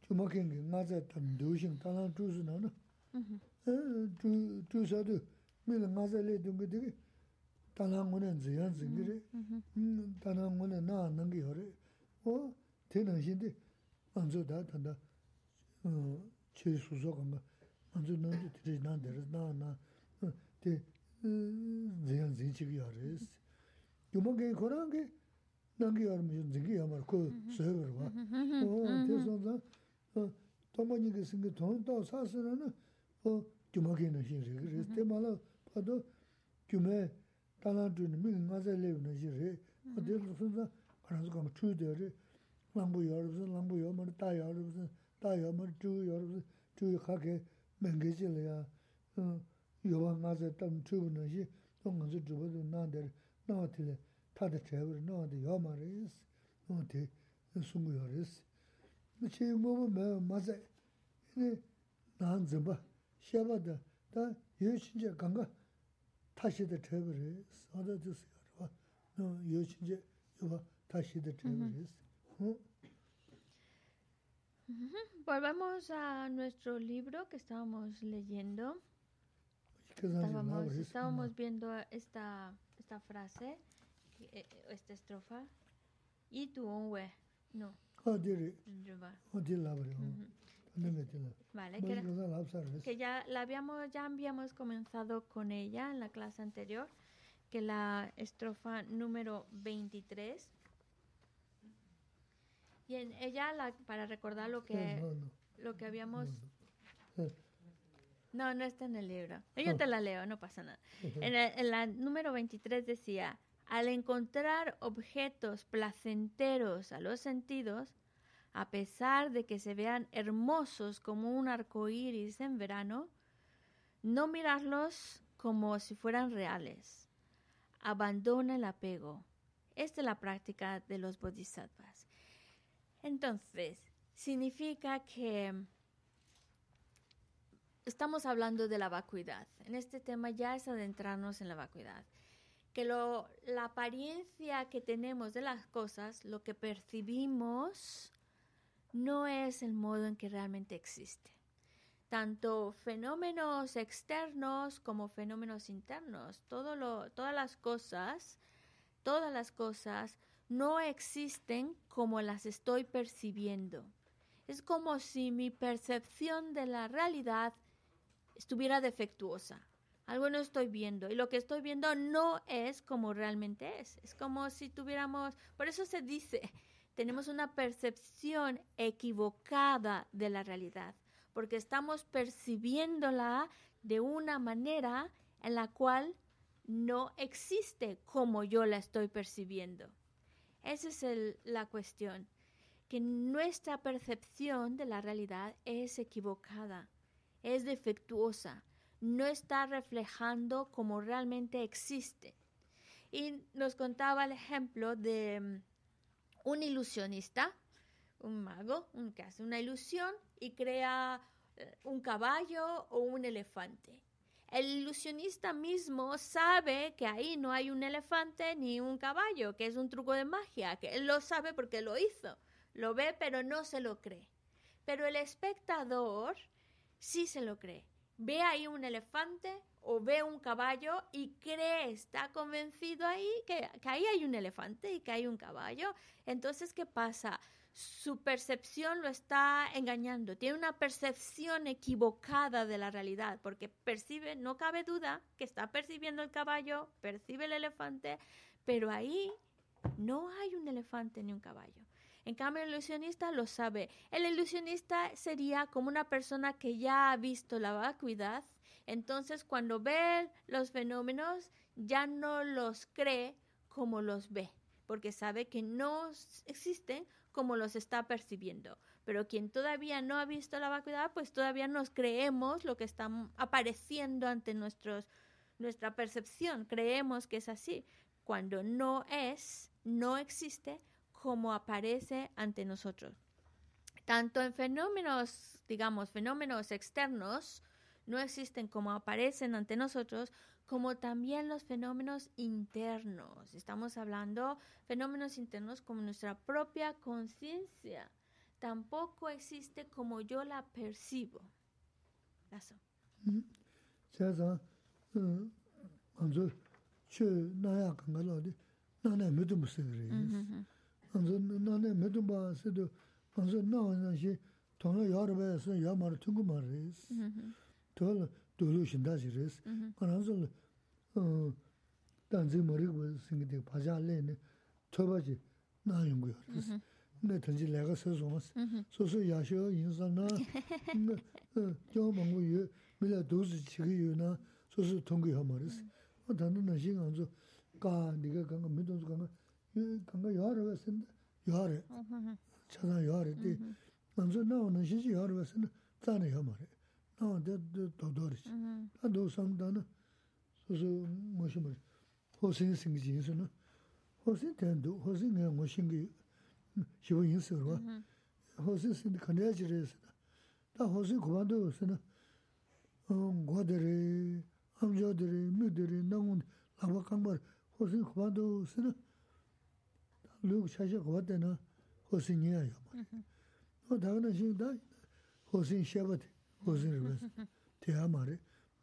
chuma kengi nga za tam dushing talan chusu nana. Chusadu mila nga za le dunga digi tāna ngōne dziyān zingi re, tāna ngōne nā nāngi ho re, o te nā shindi mānzu dā tānda chē sūsō kānga, mānzu nāngi tirī nā dhērā, nā nā, te dziyān zingi chigi ho re. Yuma kēng kōrā kē, nāngi ho re zingi yā mara kō sōyō kar wā, o te sō tā, tōma nīga singi tōng tō sā sā rā na, o yuma kēng nā shindi re, te mā lā pā tō, yuma kēng tālā dhūni mīngi ngāsā lebi nā shī rī, o dhī rū sūn sā kārā sū kāma chū dhī rī, lāmbu yā rū sūn, lāmbu yā mā rī, tā yā rū sūn, tā yā mā rī, chū yā rū sūn, chū yā khā kē mēngi shī rī yā, yā wā ngāsā tam chū bū nā shī, o ngā sū chū bū dhū nā dhī rī, nā wā tī rī, tā dhī chē rī, nā wā tī yā mā rī sī, nā wā tī sū ngū yā rī sī. Nā chī mō mō mē mā sā, nā nā dzimba, shē bā dā, tā yō shīn chē shī tā chē bā rī sī. Volvemos a nuestro libro que estábamos leyendo. Estábamos, viendo esta, esta frase, eh, esta estrofa. Y tu onwe. No. Vale, que, sī. que ya la habíamos, ya habíamos comenzado con ella en la clase anterior, que la estrofa número 23. Y en ella, la, para recordar lo que, lo que habíamos Eh, No, no está en el libro. Yo te la leo, no pasa nada. En, el- en la número 23 decía, al encontrar objetos placenteros a los sentidos, a pesar de que se vean hermosos como un arco iris en verano, no mirarlos como si fueran reales. Abandona el apego. Esta es la práctica de los bodhisattvas. Entonces, significa que estamos hablando de la vacuidad. En este tema ya es adentrarnos en la vacuidad. Que la apariencia que tenemos de las cosas, lo que percibimos, no es el modo en que realmente existe. Tanto fenómenos externos como fenómenos internos, todo lo, todas las cosas, todas las cosas no existen como las estoy percibiendo. Es como si mi percepción de la realidad estuviera defectuosa. Algo no estoy viendo y lo que estoy viendo no es como realmente es. Es como si tuviéramos, por eso se dice, tenemos una percepción equivocada de la realidad, porque estamos percibiéndola de una manera en la cual no existe como yo la estoy percibiendo. Esa es la cuestión, que nuestra percepción de la realidad es equivocada, es defectuosa, no está reflejando como realmente existe. Y nos contaba el ejemplo de un ilusionista, un mago, un que hace una ilusión y crea eh, un caballo o un elefante. El ilusionista mismo sabe que ahí no hay un elefante ni un caballo, que es un truco de magia, que él lo sabe porque lo hizo. Lo ve pero no se lo cree. Pero el espectador sí se lo cree. Ve ahí un elefante o ve un caballo y cree, está convencido ahí que, ahí hay un elefante y que hay un caballo. Entonces, ¿qué pasa? Su percepción lo está engañando. Tiene una percepción equivocada de la realidad porque percibe, no cabe duda, que está percibiendo el caballo, percibe el elefante, pero ahí no hay un elefante ni un caballo. En cambio, el ilusionista lo sabe. El ilusionista sería como una persona que ya ha visto la vacuidad. Entonces, cuando ve los fenómenos, ya no los cree como los ve, porque sabe que no existen como los está percibiendo. Pero quien todavía no ha visto la vacuidad, pues todavía nos creemos lo que está apareciendo ante nuestros, nuestra percepción, creemos que es así, cuando no es, no existe como aparece ante nosotros. Tanto en fenómenos, digamos, fenómenos externos, no existen como aparecen ante nosotros, como también los fenómenos internos. Estamos hablando fenómenos internos como nuestra propia conciencia. Tampoco existe como yo la percibo. Dōlu tōla tōlu shindashi res. Mm-hmm. Karanzo tanzi uh, marigwa singi dek paja le ne tōba chi nā yungu mm-hmm. mm-hmm. yo res. Nē tanzi laga sā sōngas. Sōsō yashio yinsa nā kiawa mangu yo, mila dōzi chigi yo na sōsō tōngu yo ma res. Tanda nashi nganzo ka niga kanga midonzo kanga kanga yuwa rwa senda yuwa re. Chadang yuwa re. Nganzo nā wa nashi chi yuwa rwa senda tsana yuwa ma re. nā dā dōdō rī chī. Tā dō sāṅ dā nā sū sū mō shī mō rī, hō sīng sīng jī sū nā, hō sīng tēn dō, hō sīng ngā ngō shīng gī shī wā yīng sī rwa, hō sīng sīng dī kāndā jī rī sī nā, tā hō sīng kubā dō sī nā, ngō dā rī, ām jā dā rī, mī dā rī, nā ngō lā bā kāng bā rī, hō sīng kubā dō sī nā, lū chā chā kubā dā nā hō sīng yā yā mō rī. Hō tā nā shīng dā, hō sīng shē bā 고즈르 베스 대야 말이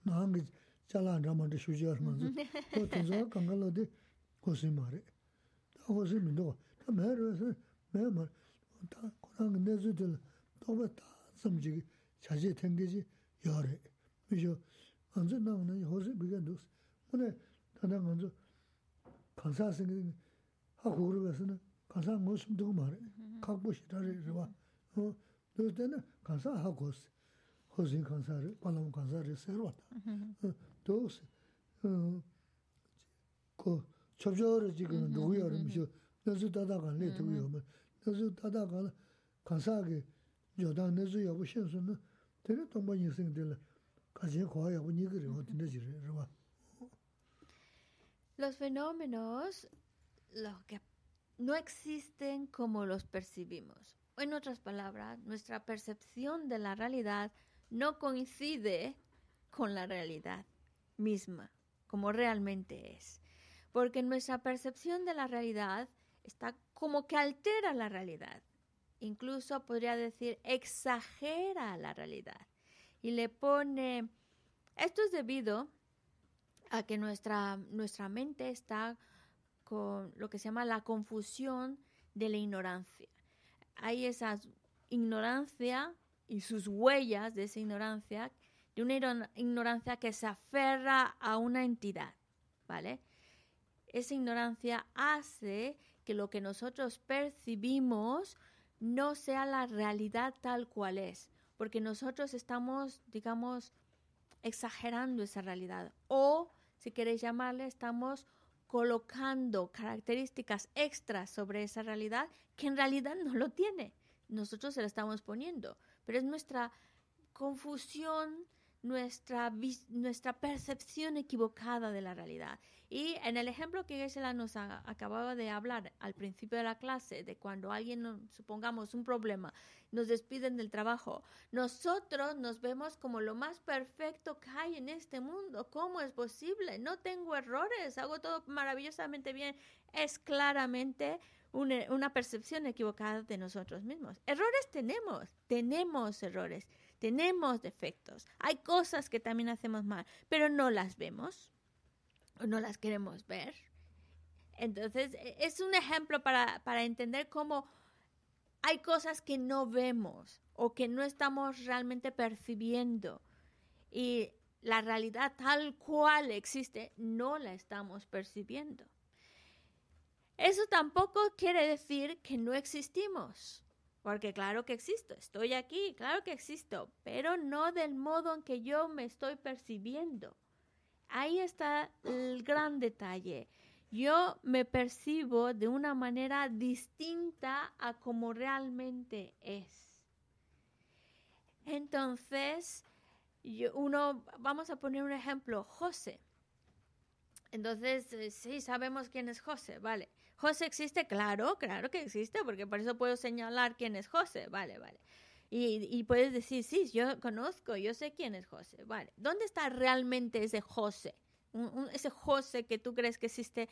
나한테 잘라 안라만데 휴지할 만지 또 진짜 강가로데 고스 말이. 다 고스 민도. 다 매르스 매말. 다 고랑 내주들 또부터 섬지 자제 땡기지 열에 그죠 먼저 나오는 호스 비견도 오늘 다른 먼저 강사 생긴 하고 그러면서는 강사 모습도 말해. 갖고 싶다래 봐 어, 그때는 강사 하고스 호진 간사를 발람 간사를 새로 왔다. 도스 그 접저를 지금 누구야 그러면서 너서 다다가 내 두고요. 너서 다다가 간사게 여다 너서 여부 신선은 되게 동반 인생들 가지 거야 보니 그래 어떤데 지래 봐. Los fenómenos los que no existen como los percibimos. En otras palabras, nuestra percepción de la realidad no coincide con la realidad misma, como realmente es. Porque nuestra percepción de la realidad está como que altera la realidad. Incluso podría decir exagera la realidad. Y le pone... Esto es debido a que nuestra, nuestra mente está con lo que se llama la confusión de la ignorancia. Hay esa ignorancia y sus huellas de esa ignorancia, de una ignorancia que se aferra a una entidad, ¿vale? Esa ignorancia hace que lo que nosotros percibimos no sea la realidad tal cual es, porque nosotros estamos, digamos, exagerando esa realidad o, si queréis llamarle, estamos colocando características extras sobre esa realidad que en realidad no lo tiene. Nosotros se la estamos poniendo pero es nuestra confusión, nuestra, nuestra percepción equivocada de la realidad. Y en el ejemplo que Gisela nos acababa de hablar al principio de la clase, de cuando alguien, supongamos, un problema, nos despiden del trabajo, nosotros nos vemos como lo más perfecto que hay en este mundo. ¿Cómo es posible? No tengo errores, hago todo maravillosamente bien. Es claramente una, percepción equivocada de nosotros mismos. Errores tenemos, tenemos errores, tenemos defectos. Hay cosas que también hacemos mal, pero no las vemos o no las queremos ver. Entonces, e, es un ejemplo para, para entender cómo hay cosas que no vemos o que no estamos realmente percibiendo. Y la realidad tal cual existe, no la estamos percibiendo. Eso tampoco quiere decir que no existimos, porque claro que existo, estoy aquí, claro que existo, pero no del modo en que yo me estoy percibiendo. Ahí está el gran detalle. Yo me percibo de una manera distinta a como realmente es. Entonces, uno, vamos a poner un ejemplo, José. Entonces, eh, sí, sabemos quién es José, vale. José existe, claro, claro que existe, porque por eso puedo señalar quién es José, vale, vale. Y, y puedes decir, sí, yo conozco, yo sé quién es José, vale. ¿Dónde está realmente ese José? Un- ese José que tú crees que existe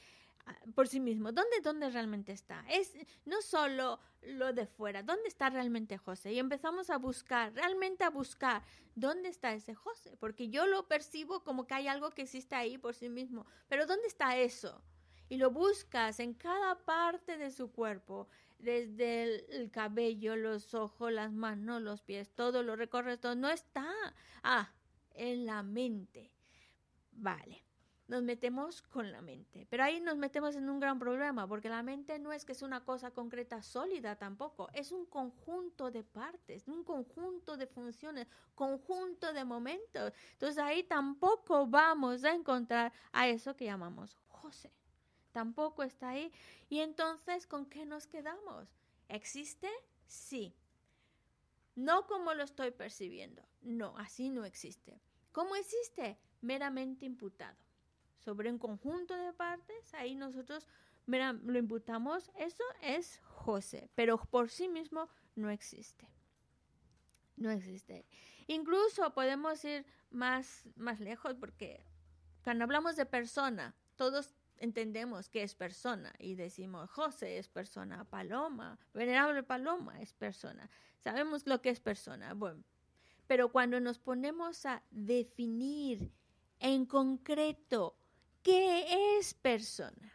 ah, por sí mismo. ¿Dónde, ¿Dónde realmente está? Es no solo lo de fuera, ¿dónde está realmente José? Y empezamos a buscar, realmente a buscar, ¿dónde está ese José? Porque yo lo percibo como que hay algo que existe ahí por sí mismo, pero ¿dónde está eso? Y lo buscas en cada parte de su cuerpo, desde el, el cabello, los ojos, las manos, los pies, todo lo recorres, todo no está. Ah, en la mente. Vale nos metemos con la mente. Pero ahí nos metemos en un gran problema, porque la mente no es que es una cosa concreta sólida tampoco, es un conjunto de partes, un conjunto de funciones, conjunto de momentos. Entonces ahí tampoco vamos a encontrar a eso que llamamos José. Tampoco está ahí. Y entonces, ¿con qué nos quedamos? ¿Existe? Sí. No como lo estoy percibiendo. No, así no existe. ¿Cómo existe? Meramente imputado sobre un conjunto de partes, ahí nosotros lo imputamos, eso es José, pero por sí mismo no existe. No existe. Incluso podemos ir más, más lejos porque cuando hablamos de persona, todos entendemos que es persona y decimos José es persona, Paloma, venerable Paloma es persona. Sabemos lo que es persona. Bueno, pero cuando nos ponemos a definir en concreto ¿Qué es persona?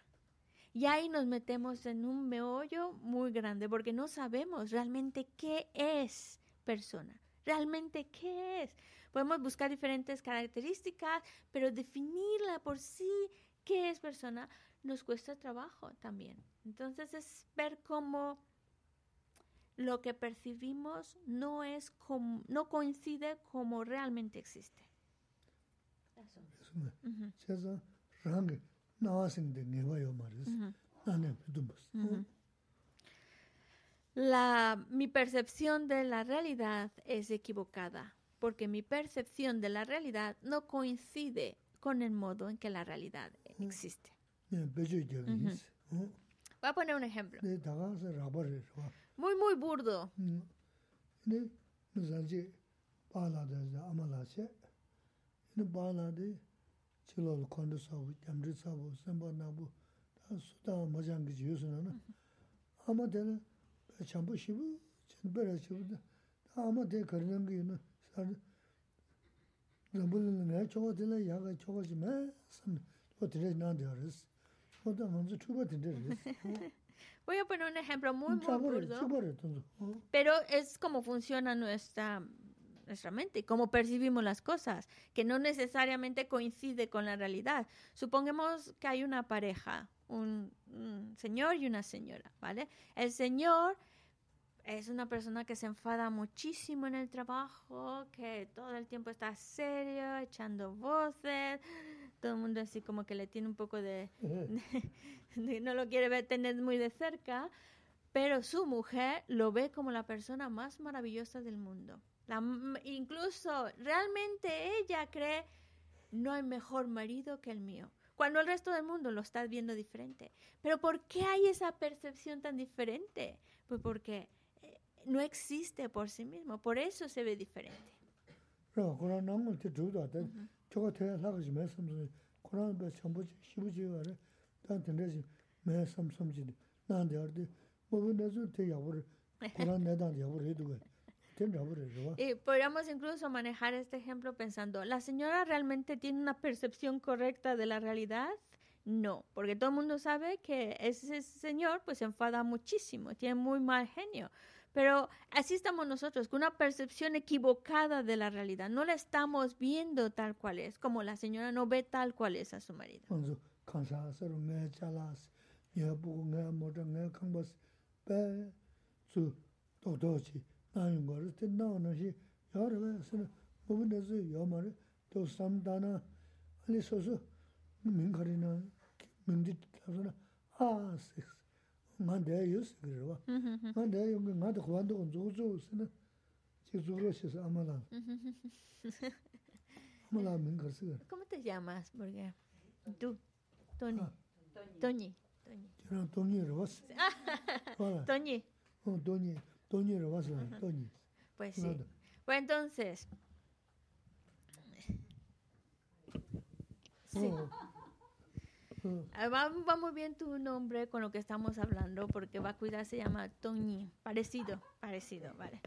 Y ahí nos metemos en un meollo muy grande porque no sabemos realmente qué es persona. Realmente qué es. Podemos buscar diferentes características, pero definirla por sí, qué es persona, nos cuesta trabajo también. Entonces es ver cómo lo que percibimos no es como, no coincide como realmente existe. Eso. Uh -huh. Sīngde ngēwa yō mā rīs, nāne pidūmbas. La, mi percepción de la realidad es equivocada, porque mi percepción de la realidad no coincide con el modo en que la realidad existe. Voy a poner un ejemplo. Muy, muy burdo. chilol kondo sabu, jamri sabu, senpa nabu, ta sudaa majangi ji yusuna na. Ama tena chambu shibu, chen bera shibu, ta ama tena karinangi yuna, sari zambulina nga choga tena yaga choga chi maa san, o tere nandi haris, o taa manzu chuba tende haris. Voy a poner un ejemplo muy, muy burdo, pero es como funciona nuestra nuestra mente, cómo percibimos las cosas, que no necesariamente coincide con la realidad. Supongamos que hay una pareja, un, un, señor y una señora, ¿vale? El señor es una persona que se enfada muchísimo en el trabajo, que todo el tiempo está serio, echando voces, todo el mundo así como que le tiene un poco de... de, de no lo quiere ver, tener muy de cerca, pero su mujer lo ve como la persona más maravillosa del mundo. La, incluso realmente ella cree no hay mejor marido que el mío, cuando el resto del mundo lo está viendo diferente. Pero ¿por qué hay esa percepción tan diferente? Pues porque eh, no existe por sí mismo, por eso se ve diferente. Y podríamos incluso manejar este ejemplo pensando, ¿la señora realmente tiene una percepción correcta de la realidad? No, porque todo el mundo sabe que ese señor pues se enfada muchísimo, tiene muy mal genio. Pero así estamos nosotros, con una percepción equivocada de la realidad. No la estamos viendo tal cual es, como la señora no ve tal cual es a su marido. nāyō ngō rō, tē nāo nā shī, yā rō bā, sē nā, mō bō nā sō yā mā rō, tō sām tā nā, alī sō sō, mīng kā rī nā, mīng dī tā sō nā, ā sē sē, ngā ndē yō sē kī rō bā, ngā ndē yō ngā ngā tā khuān tō ngō zō sē nā, chī zō rō shē sē āmā lā, āmā lā mīng kā sē kā rō. ¿Cómo te llamas? Porque tú, Tony. Ah. Toñi. Toñi. 저런 돈이 러스. 어, Toñi lo vas a ver, Pues sí. Bueno, pues entonces. Sí. Oh. Oh. Ah, va, muy bien tu nombre con lo que estamos hablando, porque va a cuidar, se llama Toñi. Parecido, parecido, vale.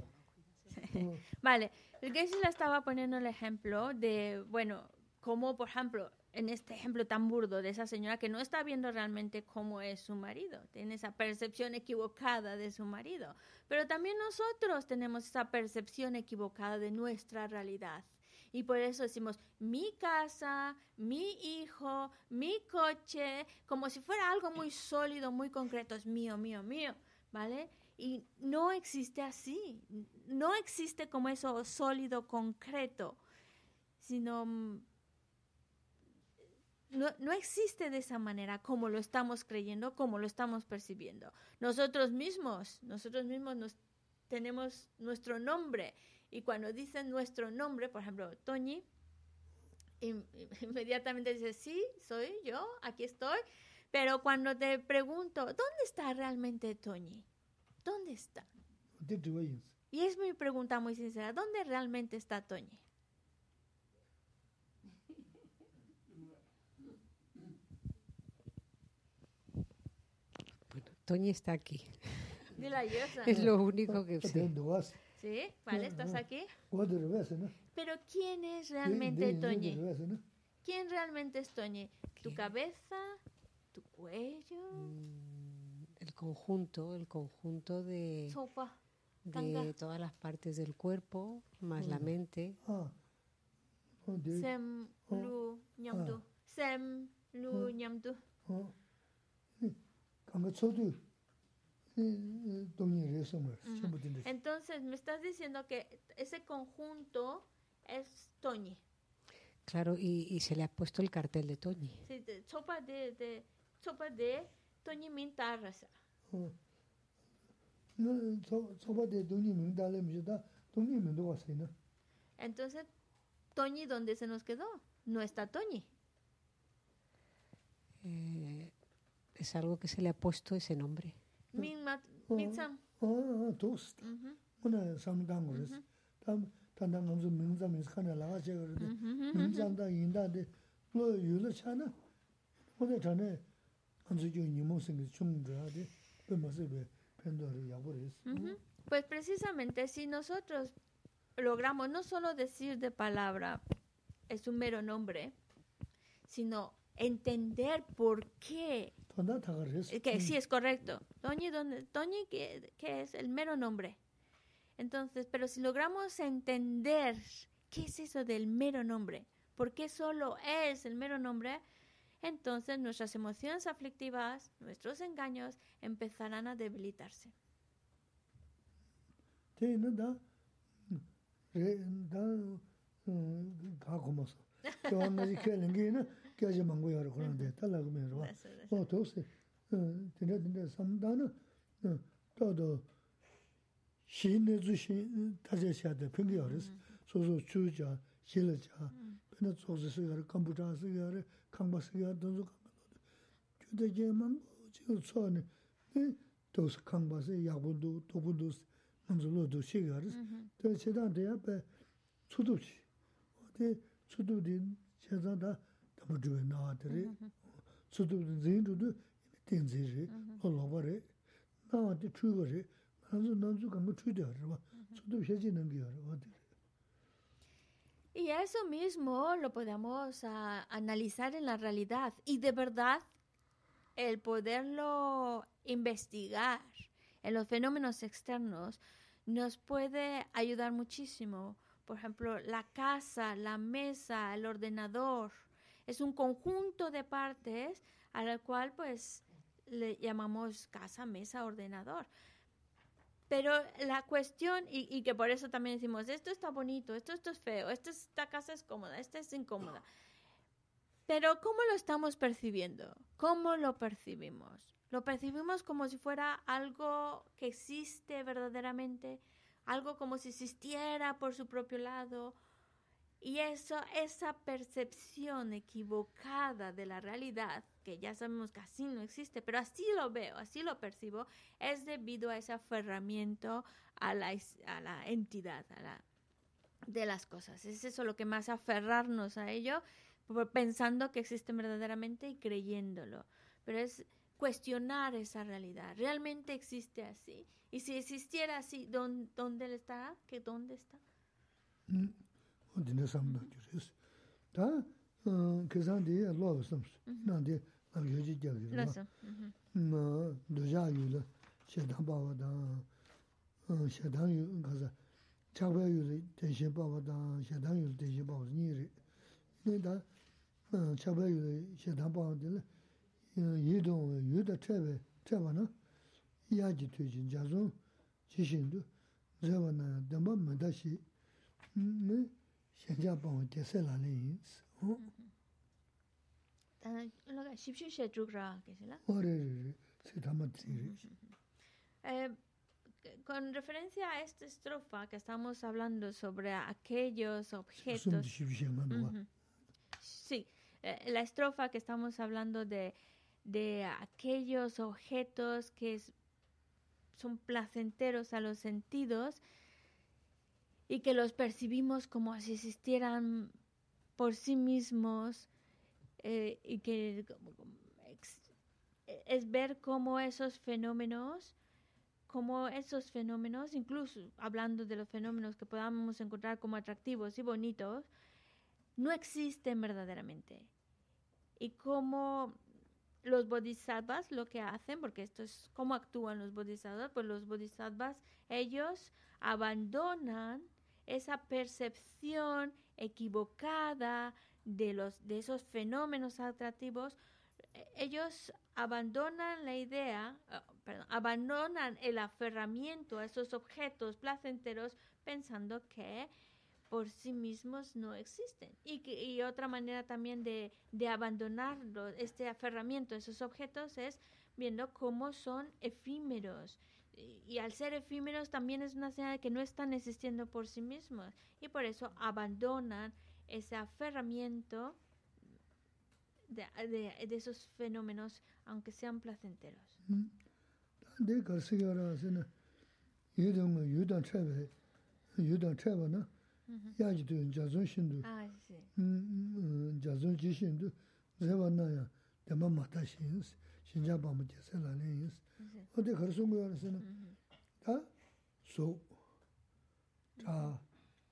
Oh. Vale, el que se la estaba poniendo el ejemplo de, bueno, como por ejemplo, en este ejemplo tan burdo de esa señora que no está viendo realmente cómo es su marido, tiene esa percepción equivocada de su marido, pero también nosotros tenemos esa percepción equivocada de nuestra realidad. Y por eso decimos mi casa, mi hijo, mi coche, como si fuera algo muy sólido, muy concreto, es mío, mío, mío, ¿vale? Y no existe así, no existe como eso sólido, concreto, sino mm, no, no, existe de esa manera como lo estamos creyendo, como lo estamos percibiendo. Nosotros mismos, nosotros mismos nos, tenemos nuestro nombre y cuando dicen nuestro nombre, por ejemplo, Toñi, inmediatamente dices, sí, soy yo, aquí estoy, pero cuando te pregunto, ¿dónde está realmente Toñi? ¿Dónde está? Y es mi pregunta muy sincera, ¿dónde realmente está Toñi? Toñi está aquí. Es lo único que sé. ¿Sí? ¿Vale? ¿Estás aquí? Pero ¿quién es realmente Toñi? ¿Quién realmente es Toñi? ¿Tu cabeza? ¿Tu cuello? Mm, el conjunto, el conjunto de, de todas las partes del cuerpo, más la mente. Sem, lu, nyamdu. Sem, lu, nyamdu. 어. 강가 초도 이 돈이 레서 말. Ujú. 전부 된다. Entonces, me estás diciendo que ese conjunto es Toñi. Claro, y, y se le ha puesto el cartel de Toñi. Sí, de- sopa de, de, sopa de Toñi Mintarrasa. 어. 너 저번에 돈이 명달에 미다 돈이 명도 왔어요. Entonces, Toñi, ¿dónde se nos quedó? No está Toñi. Eh, es algo que se le ha puesto ese nombre. Pues precisamente si nosotros logramos no solo decir de palabra es un mero nombre, sino entender por qué eh, sí es correcto. Toñi, donde, Toñi que, que, es el mero nombre. Entonces, pero si logramos entender qué es eso del mero nombre, por qué solo es el mero nombre, entonces nuestras emociones aflictivas, nuestros engaños empezarán a debilitarse. Sí, no da. da, da, da 고 뭐서. 저 한마디 캐는 게는 깨지 망고 여러 그런데 달라고 면서. Eso, eso. 어 도스. 어 근데 근데 삼다는 어 또도 신의 주신 다제시하데 평기 어렸어. 소소 주자 실자. 그는 소소스가 컴퓨터스가 강바스가 돈도 주대제만 지금 처음에 네 도스 강바스 야분도 도분도 먼저로도 시가르스. Ujú. 또 제단대 앞에 수도시. 어디 수도딘 제단다 Mm-hmm. Mm-hmm. Y eso mismo lo podemos ah, analizar en la realidad y de verdad el poderlo investigar en los fenómenos externos nos puede ayudar muchísimo. Por ejemplo, la casa, la mesa, el ordenador, es un conjunto de partes a la cual pues le llamamos casa, mesa, ordenador. Pero la cuestión, y, que por eso también decimos, esto está bonito, esto, esto es feo, esto, es- esta casa es cómoda, esta es incómoda. Pero ¿cómo lo estamos percibiendo? ¿Cómo lo percibimos? ¿Lo percibimos como si fuera algo que existe verdaderamente? ¿Algo como si existiera por su propio lado? Y eso, esa percepción equivocada de la realidad, que ya sabemos que así no existe, pero así lo veo, así lo percibo, es debido a ese aferramiento a la, a la entidad, a la, de las cosas. Es eso lo que más aferrarnos a ello, pensando que existe verdaderamente y creyéndolo. Pero es cuestionar esa realidad. ¿Realmente existe así? Y si existiera así, ¿dónde, dónde está? ¿Que dónde está? dine samdo kyuris. Ta hm, kisan di loba samsu, mhm. nandi yoji gyagir. Mhm. Hm, Doja yula, shedan bawa dan, shedan hm, yula kaza, chakba yula tenshin bawa dan, shedan yula tenshin bawa niri. Nida chakba yula shedan bawa dila, yidon yuda trebe, treba na, yaji tujin jazon, jishindu, zeba na damba madashi, ne, la la? Con referencia a esta estrofa que estamos hablando sobre aquellos objetos... Sí, la estrofa que estamos hablando de, de aquellos objetos que son placenteros a los sentidos, y que los percibimos como si existieran por sí mismos eh, y que es ver cómo esos fenómenos como esos fenómenos, incluso hablando de los fenómenos que podamos encontrar como atractivos y bonitos, no existen verdaderamente. Y cómo los bodhisattvas lo que hacen, porque esto es cómo actúan los bodhisattvas, pues los bodhisattvas, ellos abandonan esa percepción equivocada de, los, de esos fenómenos atractivos, eh, ellos abandonan la idea, ah, perdón, abandonan el aferramiento a esos objetos placenteros pensando que por sí mismos no existen. Y, y otra manera también de, de abandonar este aferramiento a esos objetos es viendo cómo son efímeros. Eh, y al ser efímeros también es una señal de que no están existiendo por sí mismos y por eso abandonan ese aferramiento de, de, de esos fenómenos, aunque sean placenteros. Mm. Ah, sí. 음 자존 지심도 제반나야 대만 마타신 신자바무 제설라네 sí. 어디 거스는 거라서는 다소 자,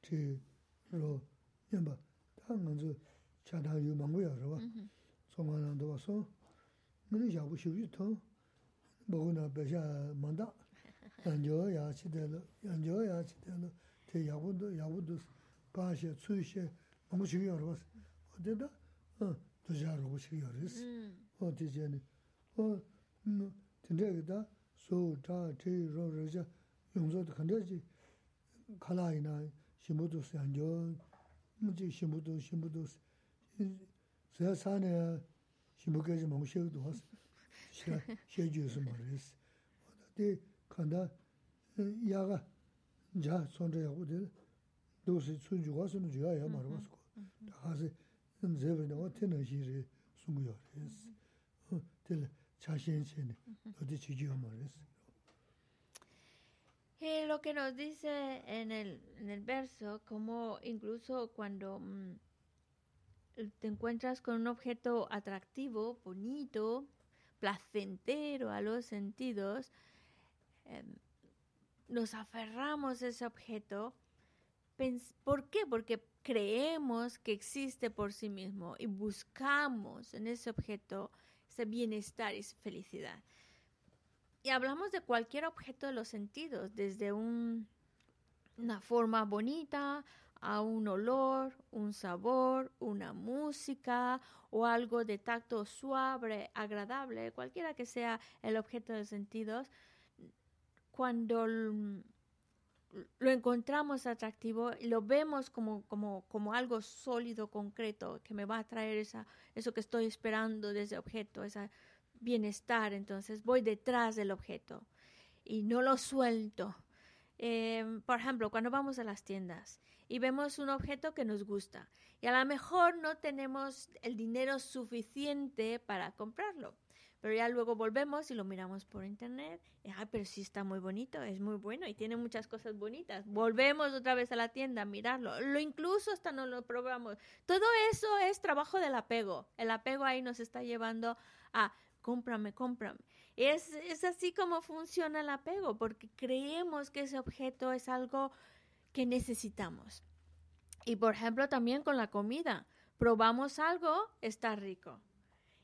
지로 냠바 당은저 차다 유망고야 그러봐 송만한도 와서 너는 야부 쉬우지 더 먹으나 배샤 만다 연저야 치대로 연저야 치대로 제 야부도 야부도 바시 수시 너무 쉬우야 그러봐 어디다 어 도자로 쉬우야 그랬어 Mm. 어디 전에 어 음, tindraya da so, ta, te, ro, ro, ja, yungso da khanda chi kalayi na shimbudu sanjo, muji shimbudu, shimbudu, saya sanaya shimbukaji mungu shekdu was, sheju su maris. Di khanda yaga, ja, sondra yagu dil, dosi tsunju wasu nu juya ya marwas ko, da khasi zebri na wa tena shiri sungu yoris. Dil, Y eh, lo que nos dice en el, en el verso, como incluso cuando mm, te encuentras con un objeto atractivo, bonito, placentero a los sentidos, eh, nos aferramos a ese objeto. ¿Por qué? Porque creemos que existe por sí mismo y buscamos en ese objeto bienestar y felicidad. Y hablamos de cualquier objeto de los sentidos, desde un- una forma bonita a un olor, un sabor, una música o algo de tacto suave, agradable, cualquiera que sea el objeto de los sentidos. Cuando lo encontramos atractivo, lo vemos como, como, como algo sólido, concreto, que me va a traer esa, eso que estoy esperando de ese objeto, ese bienestar. Entonces voy detrás del objeto y no lo suelto. Em, por ejemplo, cuando vamos a las tiendas y vemos un objeto que nos gusta y a lo mejor no tenemos el dinero suficiente para comprarlo. Pero ya luego volvemos y lo miramos por internet. Ay, pero sí está muy bonito, es muy bueno y tiene muchas cosas bonitas. Volvemos otra vez a la tienda a mirarlo. Lo incluso hasta no lo probamos. Todo eso es trabajo del apego. El apego ahí nos está llevando a cómprame, cómprame. Es, es así como funciona el apego, porque creemos que ese objeto es algo que necesitamos. Y por ejemplo, también con la comida. Probamos algo, está rico.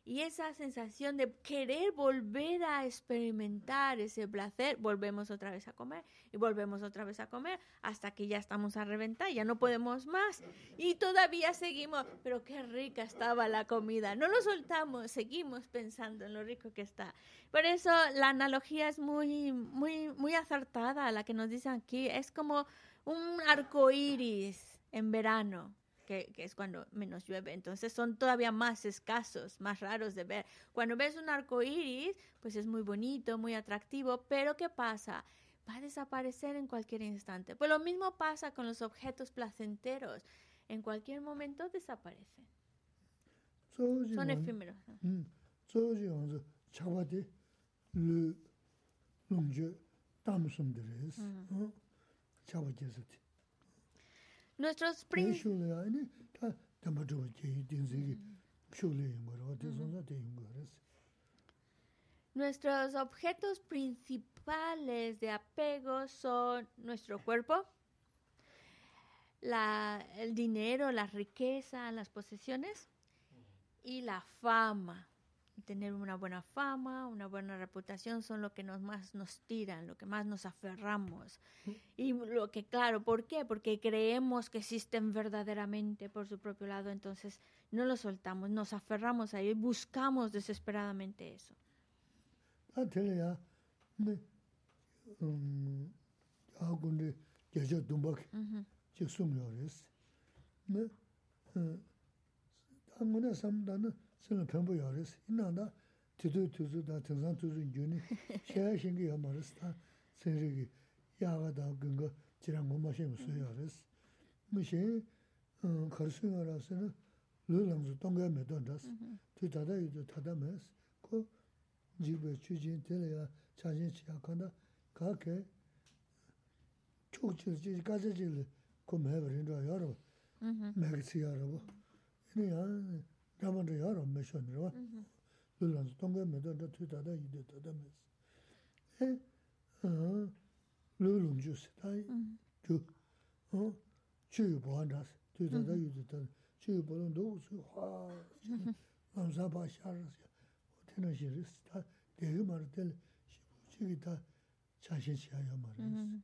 Y esa sensación de querer volver a experimentar ese placer, volvemos otra vez a comer y volvemos otra vez a comer hasta que ya estamos a reventar, ya no podemos más. Y todavía seguimos, pero qué rica estaba la comida. No lo soltamos, seguimos pensando en lo rico que está. Por eso la analogía es muy, muy, muy acertada, la que nos dicen aquí. Es como un arco iris en verano que, que, es cuando menos llueve. Entonces son todavía más escasos, más raros de ver. Cuando ves un arco iris, pues es muy bonito, muy atractivo, pero ¿qué pasa? Va a desaparecer en cualquier instante. Pues lo mismo pasa con los objetos placenteros. En cualquier momento desaparecen. Son efímeros. Nuestros Nuestros objetos principales de apego son nuestro cuerpo, la, el dinero, la riqueza, las posesiones y la fama tener una buena fama, una buena reputación son lo que nos más nos tiran, lo que más nos aferramos. Y lo que, claro, ¿por qué? Porque creemos que existen verdaderamente por su propio lado, entonces no lo soltamos, nos aferramos a ello y buscamos desesperadamente eso. sīla pēmbu yā rīs, inā dā tītū tūsū dā tīngsān tūsū yūni, shēyā shīngi yā mā rīs, tā sīngi kī yā gā dā gīnga jirā ngō mā shēngi sū yā rīs. Mī shēngi khar sū yā rā sīla lū lāng sū tōng gā mē tōng rās, tū tātā yu tū tātā mē sī, kō jīg bē chū jīn tēla yā chā jīn chī yā kāndā kā kē chūk chī jī kā chī chī lī kō mē bā rīn rā yā rā bā, mē kī chī yā rā mm-hmm. bā. Inā yā 야만도 여러 메셔는 와. 물론 동계 메도도 투다다 이도 다다 메스. 에. 어. 루룸 주스 다이. 주. 어. 주요 보안다. 투다다 이도 다. 주요 보는 도수 화. 남사 바샤르스. 어때는 시리스 다 대유 말들 시부지기 다 자신 시야야 말이스.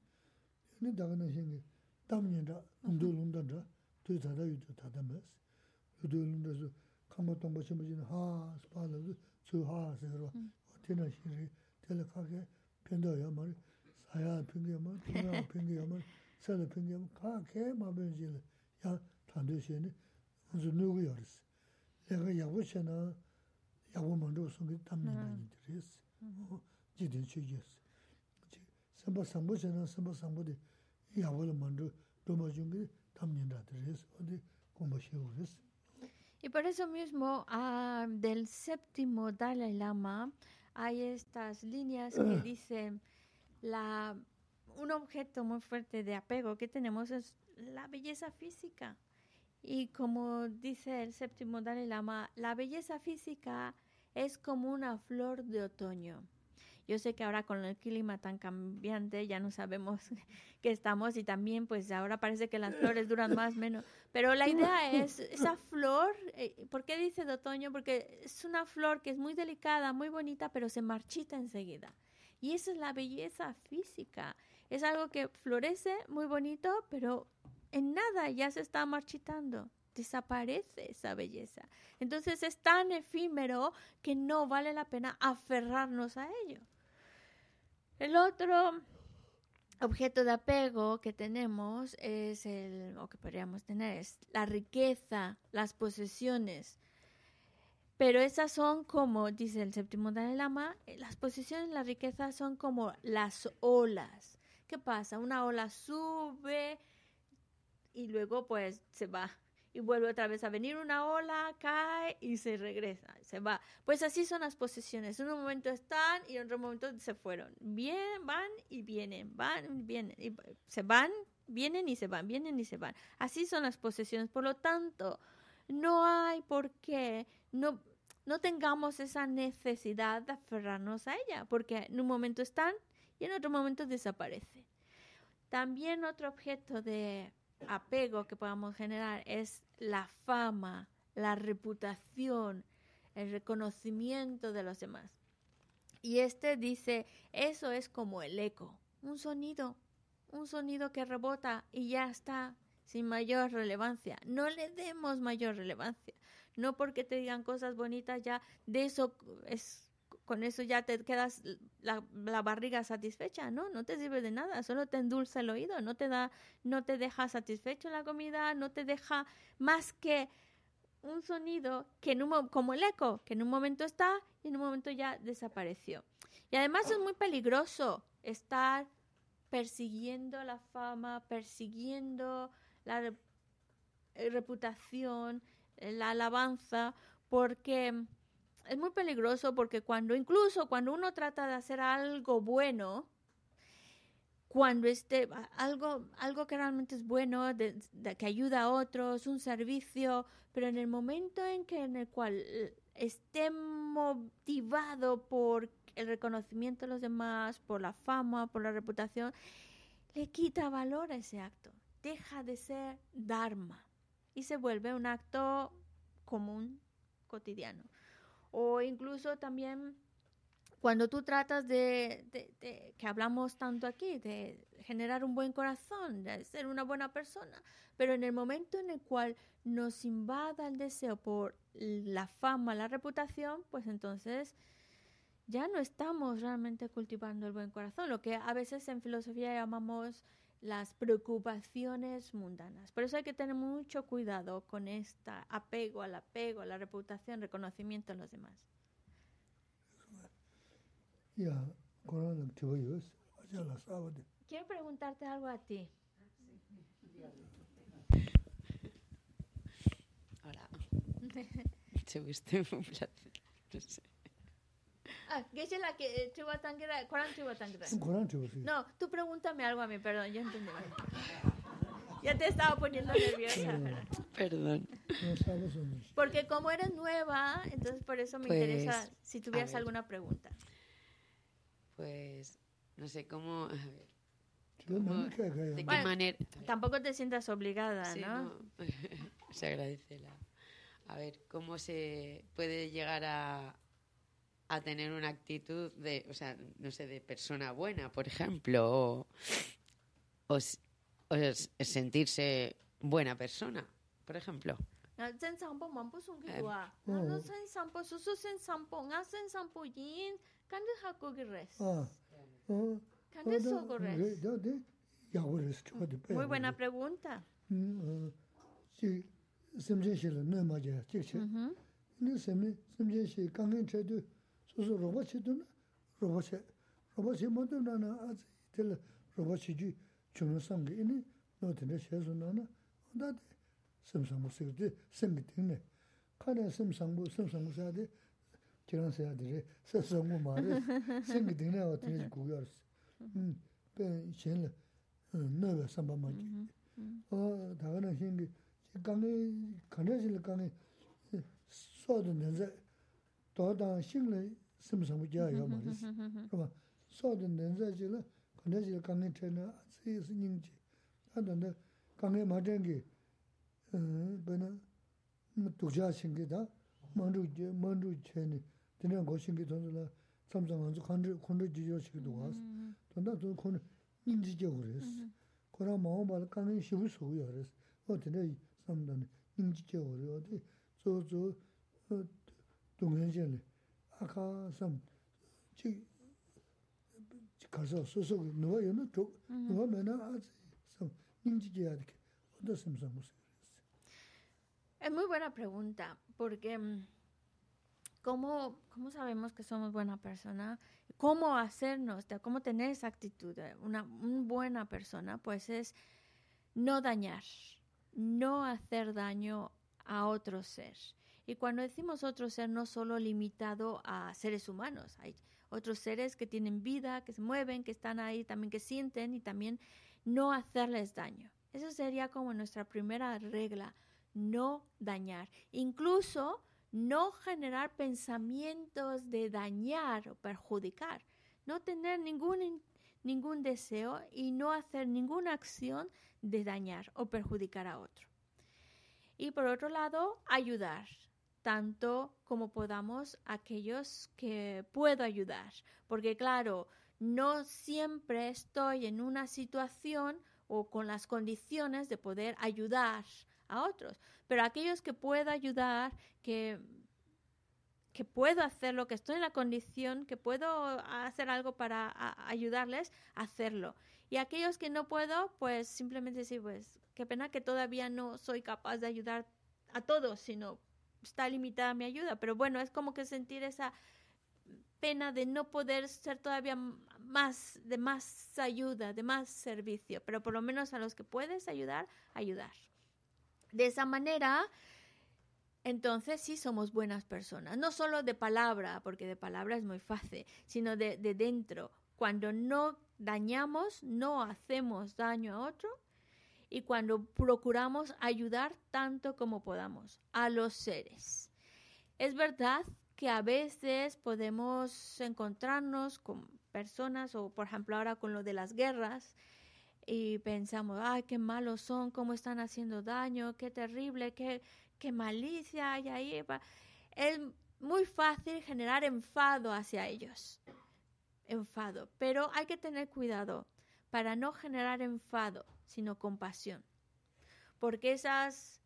근데 다가는 생기 담년다 운동운동다 투다다 이도 다다 메스. 그들은 kāmbā tōmbā kama tongpa chima china haa spa la tsu haa sikirwa tena shiri tela kake penda ya mara saya pingi ya mara, tena pingi ya mara sada pingi ya mara kaa kaya ma pingi chila ya tando shini nzu nugu yorisi lega yabu chana yabu mando sungi tamni nani dirisi jidin chigirisi samba sambu chana samba sambu di yabu la mando doma chungi tamni nani dirisi odi kumba shivu dirisi Y por eso mismo, ah, del séptimo Dalai Lama, hay estas líneas que dicen, la, un objeto muy fuerte de apego que tenemos es la belleza física. Y como dice el séptimo Dalai Lama, la belleza física es como una flor de otoño. Yo sé que ahora con el clima tan cambiante ya no sabemos qué estamos y también pues ahora parece que las flores duran más menos. Pero la idea es esa flor, eh, ¿por qué dice de otoño? Porque es una flor que es muy delicada, muy bonita, pero se marchita enseguida. Y esa es la belleza física. Es algo que florece muy bonito, pero en nada ya se está marchitando desaparece esa belleza. Entonces es tan efímero que no vale la pena aferrarnos a ello. El otro objeto de apego que tenemos es el, o que podríamos tener, es la riqueza, las posesiones. Pero esas son como, dice el séptimo Dalai Lama, las posesiones, la riqueza son como las olas ¿qué pasa? Una ola sube y luego pues se va y vuelve otra vez a venir una ola, cae y se regresa, se va. Pues así son las posesiones. En un momento están y en otro momento se fueron. Bien, van y vienen, van, vienen, y se van, vienen y se van, vienen y se van. Así son las posesiones. Por lo tanto, no hay por qué no, no tengamos esa necesidad de aferrarnos a ella, porque en un momento están y en otro momento desaparece. También otro objeto de apego que podamos generar es la fama, la reputación, el reconocimiento de los demás. Y este dice, eso es como el eco, un sonido, un sonido que rebota y ya está, sin mayor relevancia. No le demos mayor relevancia. No porque te digan cosas bonitas ya de eso es con eso ya te quedas la, barriga satisfecha, ¿no? No te sirve de nada, solo te endulza el oído, no te da, no te deja satisfecho la comida, no te deja más que un sonido que en un, como el eco, que en un momento está y en un momento ya desapareció. Y además es muy peligroso estar persiguiendo la fama, persiguiendo la reputación, la alabanza, porque es muy peligroso porque cuando incluso cuando uno trata de hacer algo bueno, cuando esté algo, algo que realmente es bueno, de, que ayuda a otros, un servicio, pero en el momento en que en el cual eh, esté motivado por el reconocimiento de los demás, por la fama, por la reputación, le quita valor a ese acto, deja de ser dharma y se vuelve un acto común, cotidiano o incluso también cuando tú tratas de, que hablamos tanto aquí, de generar un buen corazón, de ser una buena persona, pero en el momento en el cual nos invada el deseo por la fama, la reputación, pues entonces ya no estamos realmente cultivando el buen corazón, lo que a veces en filosofía llamamos las preocupaciones mundanas. Por eso hay que tener mucho cuidado con este apego al apego, a la reputación, reconocimiento en los demás. Quiero preguntarte algo a ti. Hola. Gusto, un placer. No sé. Ah, es la que Chihuatangira, ¿Corán Chihuatangira? Corán sí. No, tú pregúntame algo a mí, perdón, yo entendí. Ya te estaba poniendo nerviosa. Perdón. Porque como eres nueva, entonces por eso me Pues, interesa si tuvieras alguna pregunta. Pues, no sé cómo. A ver. ¿De qué Bueno, manera.? Tampoco te sientas obligada, Sí, ¿no? no, se agradece la. A ver, ¿cómo se puede llegar a, a tener una actitud de, o sea, no sé, de persona buena, por ejemplo, o, o, sentirse buena persona, por ejemplo. Muy buena pregunta. Uh -huh. semje shil ne ma ja chi chi. Ujú. Ne semne semje shi kangen che de so so roba chi du na roba che. Roba chi mo du na na a tel roba chi ji chun sang ge ni no de ne she so na na. Da de sem sang mo se de sem ge ting ne. Ka ne sem sang mo sem sang mo sa de jiran se ya de re se so mo ma re sem ge ting ne o de gu yo. 음. pen shen le ne ge sam ba ma ji. 어 다가는 신기 강에 강에질 강에 소도 nenze 도다 신le 심성부 자요 말이스 그봐 소도 nenze질 강에질 강에 테나 세스 닝지 한데 강에 마den기 음 베나 두자 신기다 만주 만주 체니 되는 것인기 돈을 삼성한테 컨트 컨트 지조식도 와서 돈다 돈 컨 인지적으로 했어 그러 마음 말 강에 쉬고 소요 그래서 어떻게 삼단 인지적으로 어디 저저 동현전에 아까 삼지 가서 소속 누가 연어 쪽 누가 맨날 아직 삼 인지해야 돼. 어디 삼삼 무슨 Es muy buena pregunta, porque mm, ¿cómo, ¿cómo sabemos que somos buena persona? cómo hacernos, de cómo tener esa actitud, de una, una buena persona, pues es no dañar, no hacer daño a otro ser. Y cuando decimos otro ser, no solo limitado a seres humanos, hay otros seres que tienen vida, que se mueven, que están ahí, también que sienten y también no hacerles daño. Eso sería como nuestra primera regla, no dañar. Incluso no generar pensamientos de dañar o perjudicar, no tener ningún, ningún deseo y no hacer ninguna acción de dañar o perjudicar a otro. Y por otro lado, ayudar tanto como podamos a aquellos que puedo ayudar, porque claro, no siempre estoy en una situación o con las condiciones de poder ayudar a otros. Pero aquellos que puedo ayudar, que, que puedo hacer lo que estoy en la condición, que puedo hacer algo para ayudarles, hacerlo. Y aquellos que no puedo, pues simplemente decir, pues qué pena que todavía no soy capaz de ayudar a todos, sino está limitada mi ayuda. Pero bueno, es como que sentir esa pena de no poder ser todavía más, de más ayuda, de más servicio, pero por lo menos a los que puedes ayudar, ayudar. De esa manera, entonces sí somos buenas personas, no solo de palabra, porque de palabra es muy fácil, sino de, de dentro. Cuando no dañamos, no hacemos daño a otro y cuando procuramos ayudar tanto como podamos a los seres. Es verdad que a veces podemos encontrarnos con personas o por ejemplo ahora con lo de las guerras y pensamos, ay, qué malos son, cómo están haciendo daño, qué terrible, qué, qué malicia hay ahí. Es muy fácil generar enfado hacia ellos, enfado, pero hay que tener cuidado para no generar enfado, sino compasión, porque esas,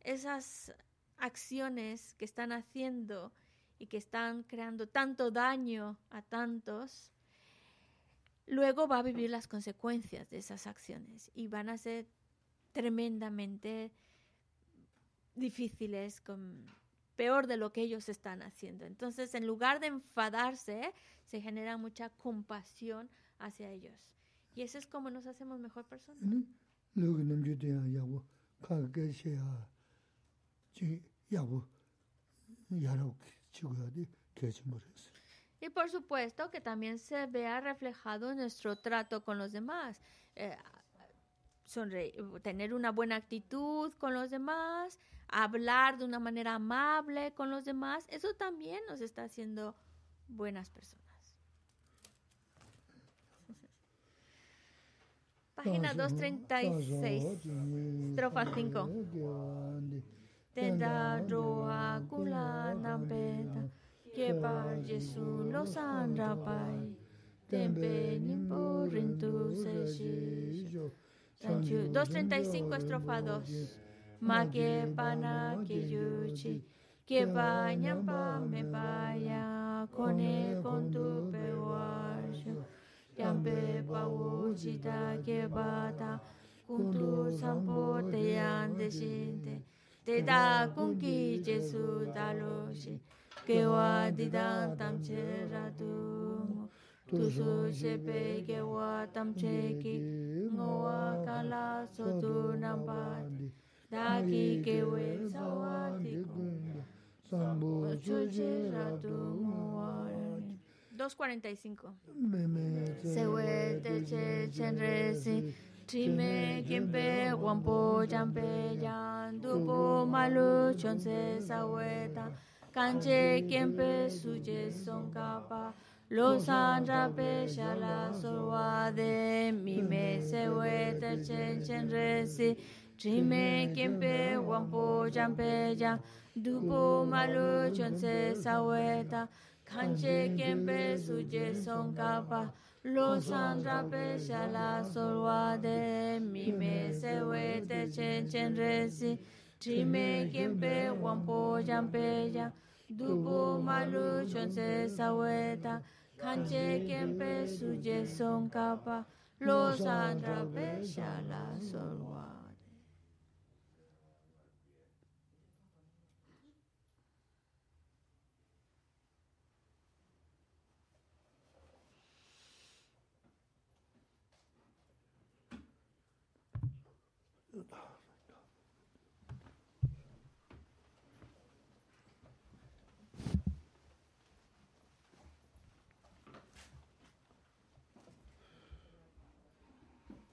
esas acciones que están haciendo y que están creando tanto daño a tantos, luego va a vivir las consecuencias de esas acciones y van a ser tremendamente difíciles, con, peor de lo que ellos están haciendo. Entonces, en lugar de enfadarse, se genera mucha compasión hacia ellos. Y eso es como nos hacemos mejor personas. Y por supuesto que también se vea reflejado en nuestro trato con los demás. Eh, tener una buena actitud con los demás, hablar de una manera amable con los demás, eso también nos está haciendo buenas personas. Página 236, estrofa 5. Tenda roa kula nampeta. Kepa Jesu lo sandra pai. Tempe nimpo rintu seshi. 235 estrofa 2. Ma que pana que yuchi. Que nyampa me vaya. Cone con tu peguayo. Yampe pawo chita que bata. Kuntu sampo te yan de shinte. Te. da kunki Jesu daloshi. que wa di da tam che ra tu. tu. Su che pe ke wa tam che ki. ngo wa ka la so tu nam pa da ki ke we sa wa ti ku. sambo chu che ra tu ngo wa 2.45 Se we te che chen re si Trime kimpe wampo jampe jan Dupo malu kanche suje sonkapa lo sandra pe shala sorwa de mi me se we te chen chen resi trime kempe wampo jampe ja dupo malu chonse saweta kanche kempe suje sonkapa lo sandra pe shala sorwa de mi me se we te chen chen resi Trime kempe wampo jampeya, dupo malu chonse saweta, kanche kempe suje son kapa, los andra pesha la solwa.